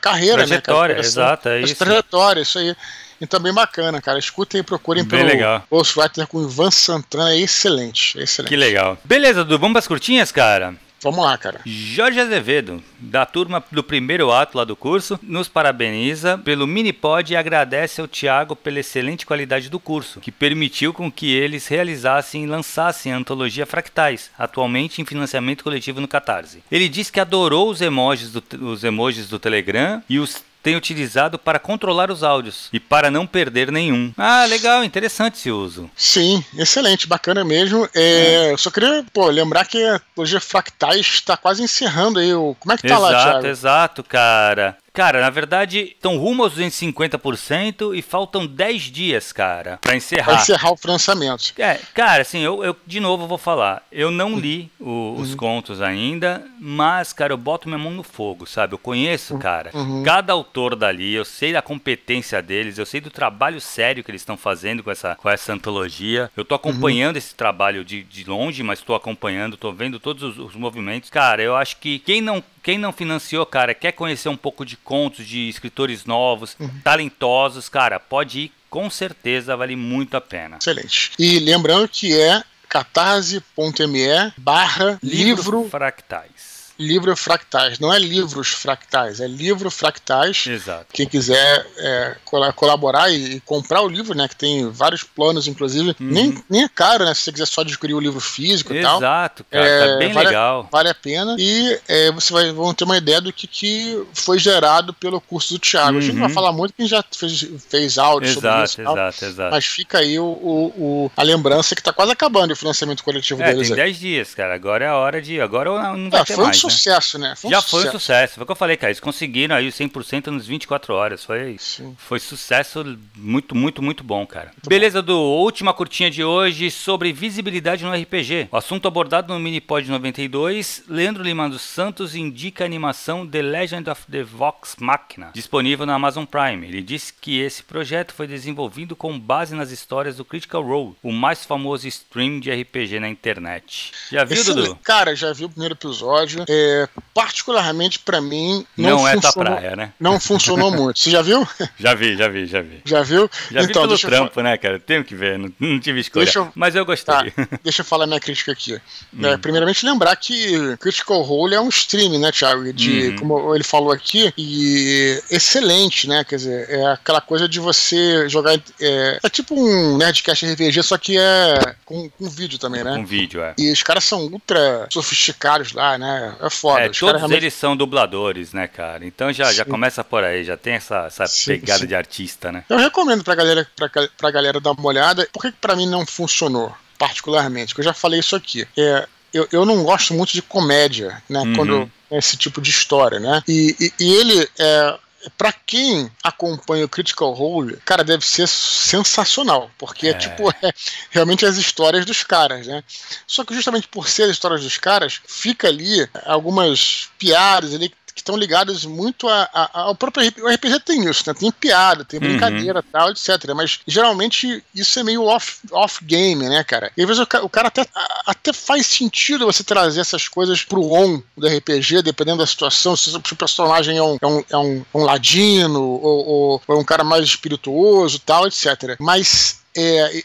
[SPEAKER 1] carreira,
[SPEAKER 2] né, trajetória, né? Exato, é isso.
[SPEAKER 1] Trajetória, isso aí. Então, bem bacana, cara. Escutem e procurem
[SPEAKER 2] bem pelo legal.
[SPEAKER 1] Ghostwriter com Ivan Santana. É excelente, é excelente.
[SPEAKER 2] Que legal. Beleza, Dudu. Vamos para as curtinhas, cara?
[SPEAKER 1] Vamos lá, cara.
[SPEAKER 2] Jorge Azevedo, da turma do primeiro ato lá do curso, nos parabeniza pelo Minipod e agradece ao Tiago pela excelente qualidade do curso, que permitiu com que eles realizassem e lançassem a antologia Fractais, atualmente em financiamento coletivo no Catarse. Ele diz que adorou os emojis do, os emojis do Telegram e os tem utilizado para controlar os áudios e para não perder nenhum. Ah, legal, interessante esse uso.
[SPEAKER 1] Sim, excelente, bacana mesmo. É, é. Eu só queria pô, lembrar que a Fractais está quase encerrando aí. O... Como é que tá
[SPEAKER 2] exato,
[SPEAKER 1] lá, Thiago?
[SPEAKER 2] Exato, exato, cara. Cara, na verdade, estão rumo aos 250% e faltam 10 dias, cara, para encerrar. Pra
[SPEAKER 1] encerrar o financiamento.
[SPEAKER 2] É, cara, assim, eu, eu de novo vou falar. Eu não li o, os uhum. contos ainda, mas, cara, eu boto minha mão no fogo, sabe? Eu conheço, uhum. cara, uhum. cada autor dali, eu sei da competência deles, eu sei do trabalho sério que eles estão fazendo com essa, com essa antologia. Eu tô acompanhando uhum. esse trabalho de, de longe, mas tô acompanhando, tô vendo todos os, os movimentos. Cara, eu acho que quem não quem não financiou, cara, quer conhecer um pouco de contos de escritores novos, uhum. talentosos, cara, pode ir, com certeza vale muito a pena.
[SPEAKER 1] Excelente. E lembrando que é catarse.me barra livro
[SPEAKER 2] fractais
[SPEAKER 1] livro fractais. Não é livros fractais, é livro fractais.
[SPEAKER 2] Exato.
[SPEAKER 1] Quem quiser é, colaborar e, comprar o livro, né? Que tem vários planos, inclusive. Uhum. Nem, nem é caro, né? Se você quiser só adquirir o livro físico
[SPEAKER 2] Exato,
[SPEAKER 1] e tal.
[SPEAKER 2] Exato, cara. É, tá bem
[SPEAKER 1] vale,
[SPEAKER 2] legal.
[SPEAKER 1] Vale a pena. E é, você vai vão ter uma ideia do que, que foi gerado pelo curso do Thiago. Uhum. A gente não vai uhum. falar muito, gente já fez, fez áudio
[SPEAKER 2] exato,
[SPEAKER 1] sobre isso.
[SPEAKER 2] Exato, exato.
[SPEAKER 1] Mas fica aí o, o, o, a lembrança que tá quase acabando o financiamento coletivo
[SPEAKER 2] é,
[SPEAKER 1] deles.
[SPEAKER 2] Tem 10 dias, cara. Agora é a hora de. Agora não vai é, ter mais,
[SPEAKER 1] sucesso, né?
[SPEAKER 2] né? Foi um já sucesso. foi um sucesso. Foi o que eu falei, cara. Eles conseguiram aí o 100% nos 24 horas. Foi, foi sucesso muito, muito, muito bom, cara. Muito Beleza, bom. do última curtinha de hoje sobre visibilidade no RPG. O assunto abordado no Minipod 92, Leandro Lima dos Santos indica a animação The Legend of the Vox Machina, disponível na Amazon Prime. Ele disse que esse projeto foi desenvolvido com base nas histórias do Critical Role, o mais famoso stream de RPG na internet. Já viu, Excelente. Dudu?
[SPEAKER 1] Cara, já vi o primeiro episódio. É, particularmente para mim, não,
[SPEAKER 2] não é tua praia, né?
[SPEAKER 1] Não funcionou muito. Você já viu?
[SPEAKER 2] Já vi, já vi, já vi.
[SPEAKER 1] Já viu?
[SPEAKER 2] Já então, vi pelo trampo, né, cara? Tenho que ver, não, não tive escolha. Eu... Mas eu gostei.
[SPEAKER 1] Tá, deixa eu falar minha crítica aqui. Hum. É, primeiramente, lembrar que Critical Role é um stream, né, Thiago? De, hum. Como ele falou aqui, e excelente, né? Quer dizer, é aquela coisa de você jogar. É, é tipo um Nerdcast RPG, só que é com, com vídeo também, né?
[SPEAKER 2] Com vídeo, é.
[SPEAKER 1] E os caras são ultra sofisticados lá, né? É foda. É,
[SPEAKER 2] todos realmente... eles são dubladores, né, cara? Então já, já começa por aí, já tem essa, essa sim, pegada sim. de artista, né?
[SPEAKER 1] Eu recomendo pra galera, pra, pra galera dar uma olhada. Por que, que pra mim não funcionou? Particularmente, que eu já falei isso aqui. É, eu, eu não gosto muito de comédia, né? Uhum. Quando esse tipo de história, né? E, e, e ele é, para quem acompanha o Critical Role, cara, deve ser sensacional, porque é. tipo é realmente as histórias dos caras, né? Só que justamente por ser as histórias dos caras, fica ali algumas piadas ali que estão ligadas muito a, a, ao próprio RPG. O RPG tem isso, né? Tem piada, tem uhum. brincadeira uhum. tal, etc. Mas geralmente isso é meio off-game, né, cara? E às vezes o, o cara até, até faz sentido você trazer essas coisas pro on do RPG, dependendo da situação, se o personagem é um, é um, é um, um ladino ou, ou, ou é um cara mais espirituoso tal, etc. Mas é,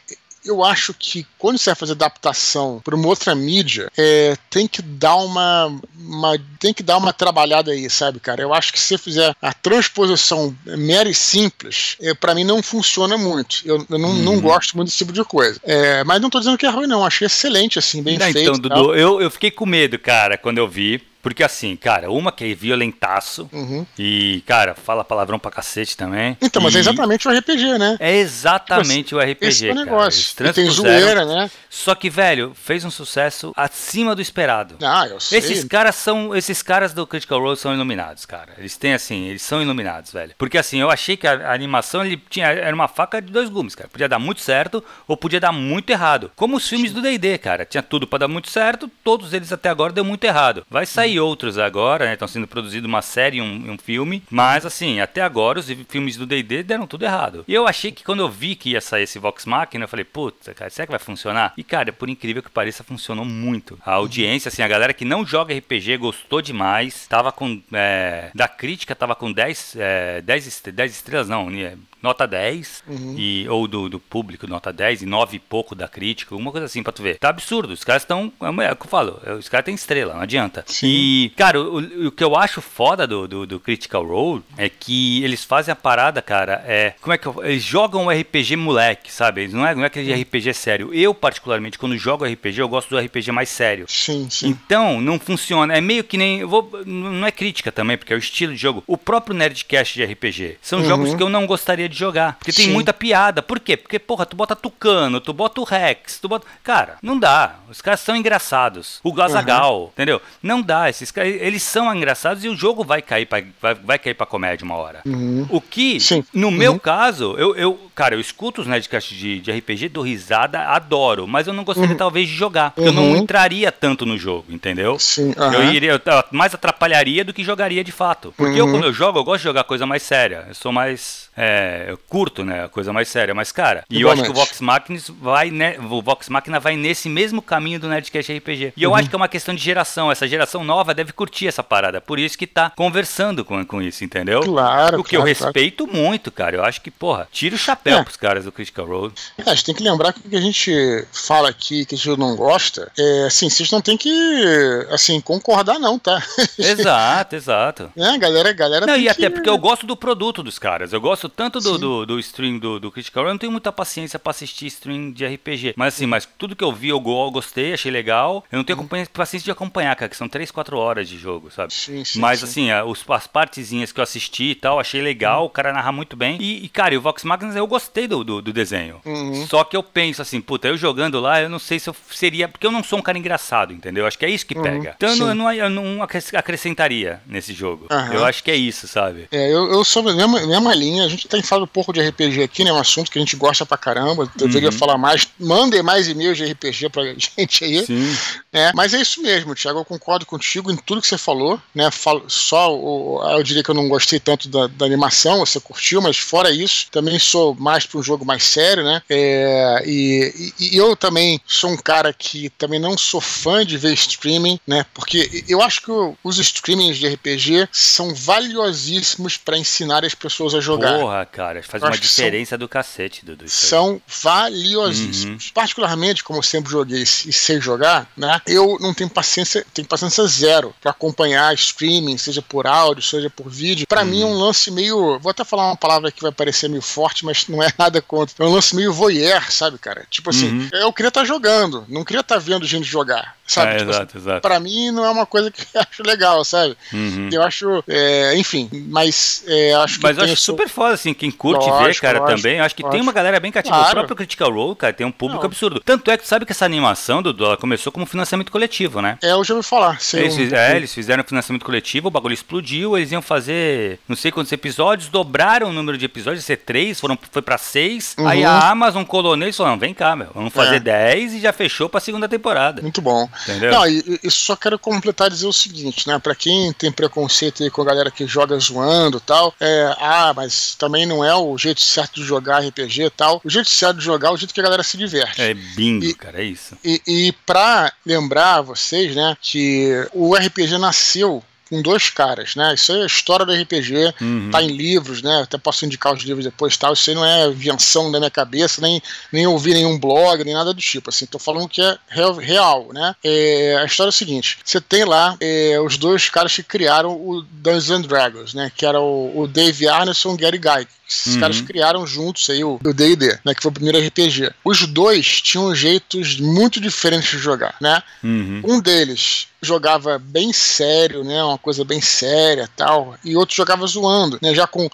[SPEAKER 1] eu acho que quando você vai fazer adaptação para uma outra mídia, é, tem que dar uma, uma, tem que dar uma trabalhada aí, sabe, cara? Eu acho que se você fizer a transposição mera e simples, é, para mim não funciona muito. Eu, eu não, não, uhum. gosto muito desse tipo de coisa. É, mas não estou dizendo que é ruim, não. Achei excelente, assim, bem não, feito.
[SPEAKER 2] Então, Dudu, eu, eu fiquei com medo, cara, quando eu vi. Porque assim, cara, uma que é violentaço
[SPEAKER 1] uhum.
[SPEAKER 2] e, cara, fala palavrão pra cacete também.
[SPEAKER 1] Então, mas
[SPEAKER 2] é
[SPEAKER 1] exatamente o RPG, né?
[SPEAKER 2] É exatamente tipo, o RPG, esse é o
[SPEAKER 1] negócio. E tem zoeira, né?
[SPEAKER 2] Só que, velho, fez um sucesso acima do esperado.
[SPEAKER 1] Ah, eu sei.
[SPEAKER 2] Esses caras são, esses caras do Critical Role são iluminados, cara. Eles têm assim, eles são iluminados, velho. Porque assim, eu achei que a, a animação ele tinha era uma faca de dois gumes, cara. Podia dar muito certo ou podia dar muito errado. Como os filmes do D&D, cara. Tinha tudo para dar muito certo, todos eles até agora deu muito errado. Vai sair sair outros agora, né? Estão sendo produzidos uma série e um, um, filme. Mas, assim, até agora os filmes do D&D deram tudo errado. E eu achei que quando eu vi que ia sair esse Vox Machina, eu falei, puta, cara, será que vai funcionar? E, cara, por incrível que pareça, funcionou muito. A audiência, assim, a galera que não joga RPG gostou demais. Tava com... É, da crítica, tava com 10, é, 10, 10 estrelas, não, nota 10, uhum. e, ou do, do, público nota 10, e 9 e pouco da crítica, uma coisa assim pra tu ver. Tá absurdo, os caras estão. É, é o que eu falo, é, os caras têm estrela, não adianta. Sim. E, cara, o, o, que eu acho foda do, do, do, Critical Role é que eles fazem a parada, cara, é. Como é que eu, Eles jogam o RPG moleque, sabe? Eles não é, não é aquele RPG sério. Eu, particularmente, quando jogo RPG, eu gosto do RPG mais sério.
[SPEAKER 1] Sim, sim.
[SPEAKER 2] Então, não funciona. É meio que nem. Vou, não é crítica também, porque é o estilo de jogo. O próprio Nerdcast de RPG. São uhum. jogos que eu não gostaria de jogar. Porque tem Sim. muita piada. Por quê? Porque, porra, tu bota Tucano, tu bota o Rex, tu bota. Cara, não dá. Os caras são engraçados. O Gazagal, uhum. entendeu? Não dá. Esses caras, eles são engraçados e o jogo vai cair pra, vai, vai cair pra comédia uma hora. Uhum. O que, Sim. no uhum. meu caso, eu, eu, cara, eu escuto os Nerdcasts de, de RPG, dou risada, adoro, mas eu não gostaria, uhum. talvez, de jogar. Porque eu não uhum. entraria tanto no jogo, entendeu?
[SPEAKER 1] Sim.
[SPEAKER 2] Eu iria, eu mais atrapalharia do que jogaria de fato. Porque eu, quando eu jogo, eu gosto de jogar coisa mais séria. Eu sou mais. É, curto, né? A coisa mais séria. Mas, cara, e eu acho que o Vox Machina vai, né? O Vox Machina vai nesse mesmo caminho do Nerdcast RPG. E eu uhum. acho que é uma questão de geração. Essa geração nova deve curtir essa parada. Por isso que tá conversando com, com isso, entendeu?
[SPEAKER 1] Claro.
[SPEAKER 2] O que
[SPEAKER 1] claro,
[SPEAKER 2] eu respeito claro. muito, cara. Eu acho que, porra, tira o chapéu é. pros caras do Critical Role.
[SPEAKER 1] É, a gente tem que lembrar que o que a gente fala aqui, que a gente não gosta, é assim, vocês não tem que, assim, concordar, não, tá?
[SPEAKER 2] Exato, exato.
[SPEAKER 1] É, galera, galera.
[SPEAKER 2] Não, e que... até porque eu gosto do produto dos caras. Eu gosto tanto do, do, do, stream do, do Critical Role. Eu não tenho muita paciência pra assistir stream de RPG. Mas assim, mas tudo que eu vi eu gostei, achei legal. Eu não tenho uhum. paciência de acompanhar, cara, que são 3, 4 horas de jogo, sabe? Sim, sim, mas sim. assim, as partezinhas que eu assisti e tal, achei legal. Uhum. O cara narra muito bem. E, e, cara, e o Vox Magnus eu gostei do, do, do desenho. Uhum. Só que eu penso assim, puta, eu jogando lá, eu não sei se eu seria. Porque eu não sou um cara engraçado, entendeu? Acho que é isso que uhum. pega. Então eu não, eu não acrescentaria nesse jogo. Eu acho que é isso, sabe?
[SPEAKER 1] É, eu, eu sou mesma, mesma linha. A gente tem falado um pouco de RPG aqui, né? É um assunto que a gente gosta pra caramba. Deveria uhum. falar mais. Mandem mais e-mails de RPG pra gente aí. Sim. É, mas é isso mesmo, Thiago. Eu concordo contigo em tudo que você falou. Né? Falo, só o, eu diria que eu não gostei tanto da, da, animação, você curtiu, mas fora isso, também sou mais um jogo mais sério, né? É, e, e, e, eu também sou um cara que também não sou fã de ver streaming, né? Porque eu acho que os streamings de RPG são valiosíssimos para ensinar as pessoas a jogar.
[SPEAKER 2] Porra, cara, faz uma diferença são, do cacete, Dudu.
[SPEAKER 1] São valiosíssimos. Uhum. Particularmente, como eu sempre joguei e sei jogar, né? Eu não tenho paciência, tenho paciência zero para acompanhar streaming, seja por áudio, seja por vídeo. Para uhum. mim é um lance meio, vou até falar uma palavra que vai parecer meio forte, mas não é nada contra. É um lance meio voyeur, sabe, cara? Tipo assim, uhum. eu queria estar tá jogando, não queria estar tá vendo gente jogar sabe?
[SPEAKER 2] É,
[SPEAKER 1] tipo
[SPEAKER 2] exato,
[SPEAKER 1] assim,
[SPEAKER 2] exato.
[SPEAKER 1] Pra mim não é uma coisa que eu acho legal, sabe? Uhum. Eu acho, é, enfim, mas é, acho que.
[SPEAKER 2] Mas eu acho super foda, assim, quem curte lógico, ver, cara, lógico, também. Eu acho que lógico. tem uma galera bem cativa. Claro. O próprio Critical Role, cara, tem um público não. absurdo. Tanto é que tu sabe que essa animação, Dudu, ela começou como financiamento coletivo, né?
[SPEAKER 1] É, eu já ouvi falar.
[SPEAKER 2] Eles, um... é, eles fizeram financiamento coletivo, o bagulho explodiu, eles iam fazer não sei quantos episódios, dobraram o número de episódios, ser três, foram, foi pra seis. Uhum. Aí a Amazon colou neles e falou: vem cá, meu, vamos fazer é. dez e já fechou pra segunda temporada.
[SPEAKER 1] Muito bom. Entendeu? Não, e, e só quero completar e dizer o seguinte, né? Pra quem tem preconceito aí com a galera que joga zoando e tal, é, ah, mas também não é o jeito certo de jogar RPG e tal. O jeito certo de jogar é o jeito que a galera se diverte.
[SPEAKER 2] É bingo, e, cara, é isso.
[SPEAKER 1] E, e pra lembrar vocês, né, que o RPG nasceu com dois caras, né? Isso é a história do RPG, uhum. tá em livros, né? Até posso indicar os livros depois tal. Isso aí não é invenção da minha cabeça, nem, nem ouvi nenhum blog, nem nada do tipo. Assim, tô falando que é real, real né? É, a história é a seguinte: você tem lá é, os dois caras que criaram o Dungeons and Dragons, né? Que era o, o Dave Arneson e o Gary Gygax. Esses uhum. caras criaram juntos aí o D&D, né, que foi o primeiro RPG. Os dois tinham jeitos muito diferentes de jogar, né? Uhum. Um deles jogava bem sério, né, uma coisa bem séria, tal, e outro jogava zoando, né, já com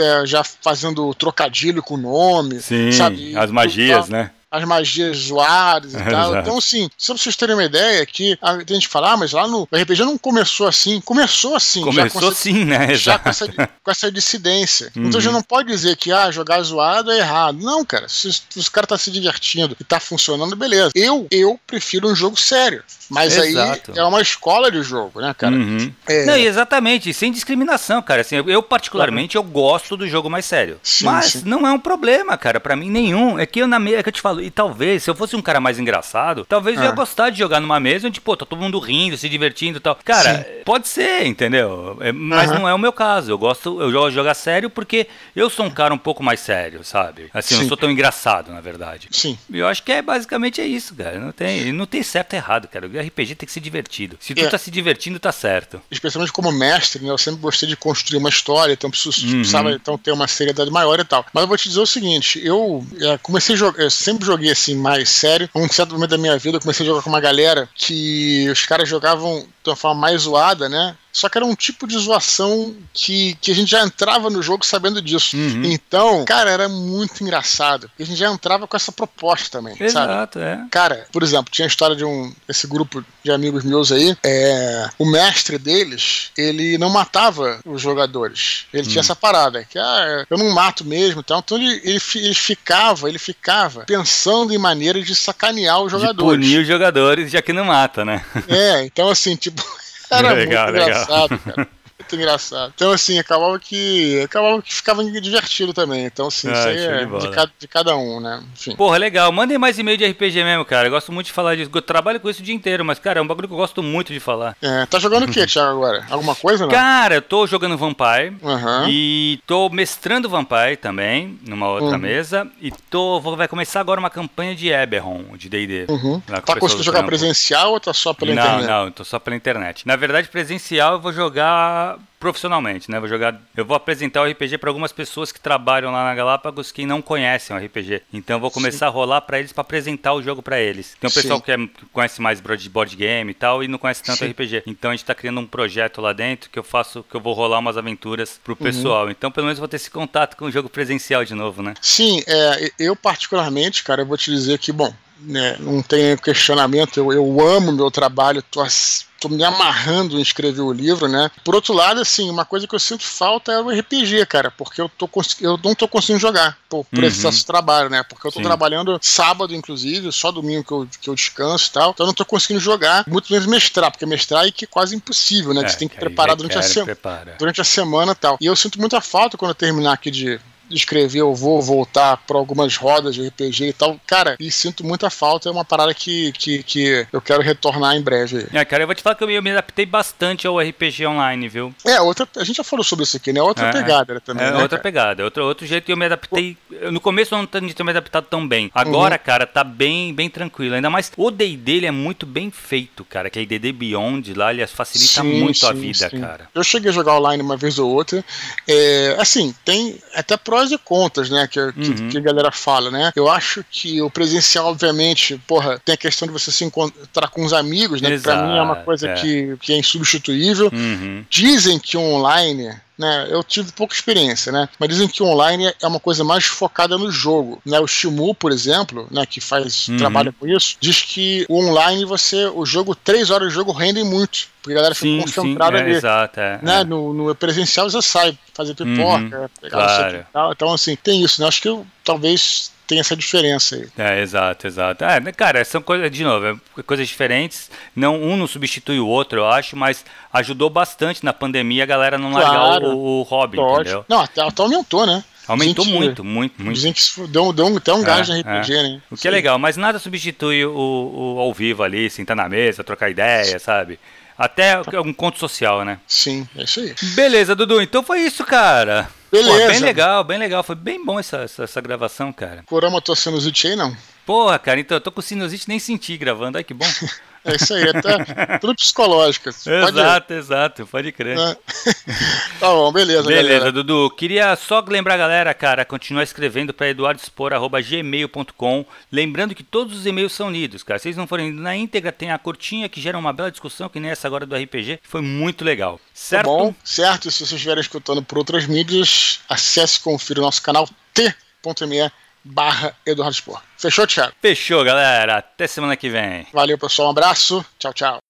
[SPEAKER 1] é, já fazendo trocadilho com o nome,
[SPEAKER 2] Sim, sabe? as magias, né?
[SPEAKER 1] As magias zoadas e tal. Então, assim, só pra vocês terem uma ideia, que a gente fala, ah, mas lá no RPG não começou assim. Começou assim.
[SPEAKER 2] Começou
[SPEAKER 1] com
[SPEAKER 2] essa, sim, né?
[SPEAKER 1] Já com essa, com essa dissidência. Uhum. Então, a gente não pode dizer que, ah, jogar zoado é errado. Não, cara. Se, se os caras tá se divertindo e tá funcionando, beleza. Eu, eu prefiro um jogo sério. Mas Exato. aí é uma escola de jogo, né, cara?
[SPEAKER 2] Uhum. É... Não, exatamente, sem discriminação, cara. Assim, eu, particularmente, uhum. eu gosto do jogo mais sério. Sim, mas sim. não é um problema, cara, para mim nenhum. É que eu na é que eu te falo, e talvez, se eu fosse um cara mais engraçado, talvez eu ia ah. gostar de jogar numa mesa onde, pô, tá todo mundo rindo, se divertindo e tal. Cara, sim. pode ser, entendeu? É, mas não é o meu caso. Eu gosto, eu gosto de jogar sério porque eu sou um cara um pouco mais sério, sabe? Assim, não sou tão engraçado, na verdade.
[SPEAKER 1] Sim.
[SPEAKER 2] E eu acho que é basicamente é isso, cara. Não tem, não tem certo e errado, cara. O RPG tem que ser divertido. Se tu é. tá se divertindo, tá certo.
[SPEAKER 1] Especialmente como mestre, né? Eu sempre gostei de construir uma história, então preciso, uhum. precisava então, ter uma seriedade maior e tal. Mas eu vou te dizer o seguinte: eu é, comecei a jogar, sempre joguei assim, mais sério. Um certo momento da minha vida, eu comecei a jogar com uma galera que os caras jogavam de uma forma mais zoada, né? Só que era um tipo de zoação que, que a gente já entrava no jogo sabendo disso. Uhum. Então, cara, era muito engraçado. E a gente já entrava com essa proposta também.
[SPEAKER 2] Exato,
[SPEAKER 1] sabe? é. Cara, por exemplo, tinha a história de um esse grupo de amigos meus aí. É, o mestre deles, ele não matava os jogadores. Ele tinha hum. essa parada, que ah, eu não mato mesmo. Então, então ele, ele, ele ficava, ele ficava pensando em maneiras de sacanear os jogadores.
[SPEAKER 2] De punir os jogadores, já que não mata, né?
[SPEAKER 1] É, então assim, tipo, Era legal, muito engraçado, legal. cara muito engraçado. Então, assim, acabava que. Acabava que ficava divertido também. Então, assim, ah, isso aí é de, cada, de, cada, um, né?
[SPEAKER 2] Enfim. Porra, legal. Mandem mais e-mail de RPG mesmo, cara. Eu gosto muito de falar disso. Eu trabalho com isso o dia inteiro, mas, cara, é um bagulho que eu gosto muito de falar.
[SPEAKER 1] É, tá jogando o que, Thiago, agora? Alguma coisa, não?
[SPEAKER 2] Cara, eu tô jogando Vampire. Uhum. E tô mestrando Vampire também, numa outra uhum. mesa. E tô. Vou, vai começar agora uma campanha de Eberron, de DD.
[SPEAKER 1] Uhum. Tá conseguindo jogar presencial ou tá só pela
[SPEAKER 2] não,
[SPEAKER 1] internet?
[SPEAKER 2] Não, não, tô só pela internet. Na verdade, presencial eu vou jogar profissionalmente, né? Vou jogar, eu vou apresentar o RPG para algumas pessoas que trabalham lá na Galápagos que não conhecem o RPG. Então eu vou começar Sim. a rolar para eles para apresentar o jogo para eles. Tem um pessoal que, é, que, conhece mais board game e tal e não conhece tanto Sim. RPG. Então a gente está criando um projeto lá dentro que eu faço, que eu vou rolar umas aventuras pro uhum. pessoal. Uhum. Então pelo menos vou ter esse contato com o jogo presencial de novo, né?
[SPEAKER 1] Sim, é, eu particularmente, cara, eu vou te dizer que, bom, né, não tem questionamento, eu, eu amo meu trabalho, tô tô me amarrando em escrever o livro, né? Por outro lado, assim, uma coisa que eu sinto falta é o RPG, cara, porque eu, tô, eu não tô conseguindo jogar por, por uhum. excesso de trabalho, né? Porque eu tô Sim. trabalhando sábado, inclusive, só domingo que eu, que eu descanso e tal, então eu não tô conseguindo jogar, muito menos mestrar, porque mestrar é que é quase impossível, né? É, você tem que, que preparar durante a, se... durante a semana e tal. E eu sinto muita falta quando eu terminar aqui de escrever, eu vou voltar para algumas rodas de RPG e tal. Cara, e sinto muita falta, é uma parada que, que, que eu quero retornar em breve.
[SPEAKER 2] É, cara, eu vou te falar que eu me adaptei bastante ao RPG online, viu?
[SPEAKER 1] É, outra, a gente já falou sobre isso aqui, né? Outra é, pegada também. É,
[SPEAKER 2] né, outra cara? pegada, outro, outro jeito que eu me adaptei. No começo eu não tinha me adaptado tão bem. Agora, uhum. cara, tá bem, bem tranquilo. Ainda mais o D dele é muito bem feito, cara. Que é DD Beyond lá, ele facilita sim, muito sim, a vida, sim. cara.
[SPEAKER 1] Eu cheguei a jogar online uma vez ou outra. É, assim, tem até prós e contras, né? Que, uhum. que, a galera fala, né? Eu acho que o presencial, obviamente, porra, tem a questão de você se encontrar com os amigos, né? Exato, que pra mim é uma coisa é. Que, que é insubstituível. Uhum. Dizem que online né? Eu tive pouca experiência, né? Mas dizem que o online é uma coisa mais focada no jogo, né? O Shimu, por exemplo, né, que faz uhum. trabalha com isso, diz que o online você, o jogo, três horas de jogo rendem muito, porque a galera fica concentrada
[SPEAKER 2] sim, é, ali, exato, é,
[SPEAKER 1] né? É. No, no, presencial você sai fazer pipoca, uhum, pegar claro. tal. Então assim, tem isso, né? Acho que eu talvez tem essa diferença aí.
[SPEAKER 2] É, exato, exato. É, cara, são coisas, de novo, é coisas diferentes. Não, um não substitui o outro, eu acho, mas ajudou bastante na pandemia a galera não claro, largar o, o hobby, entendeu?
[SPEAKER 1] Não, até, até aumentou, né?
[SPEAKER 2] Aumentou gente, muito, muito, muito.
[SPEAKER 1] Dizem que deu, deu até um é, gás no RPG, é. né?
[SPEAKER 2] O que Sim. é legal, mas nada substitui o, o, ao vivo ali, sentar na mesa, trocar ideia, sabe? Até um conto social, né?
[SPEAKER 1] Sim, é isso aí.
[SPEAKER 2] Beleza, Dudu. Então foi isso, cara. Beleza. Pô, bem legal, bem legal. Foi bem bom essa, essa, essa gravação, cara.
[SPEAKER 1] Corama tua sinusite aí, não?
[SPEAKER 2] Porra, cara, então eu tô com sinusite nem senti gravando. Ai, que bom.
[SPEAKER 1] É isso aí, até tudo psicológico.
[SPEAKER 2] Exato, exato, pode crer. É.
[SPEAKER 1] tá bom, beleza.
[SPEAKER 2] Beleza, galera. Dudu. Queria só lembrar a galera, cara, continuar escrevendo para eduardospor.gmail.com. Lembrando que todos os e-mails são lidos, cara. Se vocês não forem na íntegra, tem a curtinha que gera uma bela discussão, que nem essa agora do RPG. Foi muito legal. Certo? Tá bom,
[SPEAKER 1] certo. Se vocês estiverem escutando por outras mídias, acesse e confira o nosso canal t.me barra Eduardo Spor. Fechou, Thiago?
[SPEAKER 2] Fechou, galera. Até semana que vem.
[SPEAKER 1] Valeu, pessoal. Um abraço. Tchau, tchau.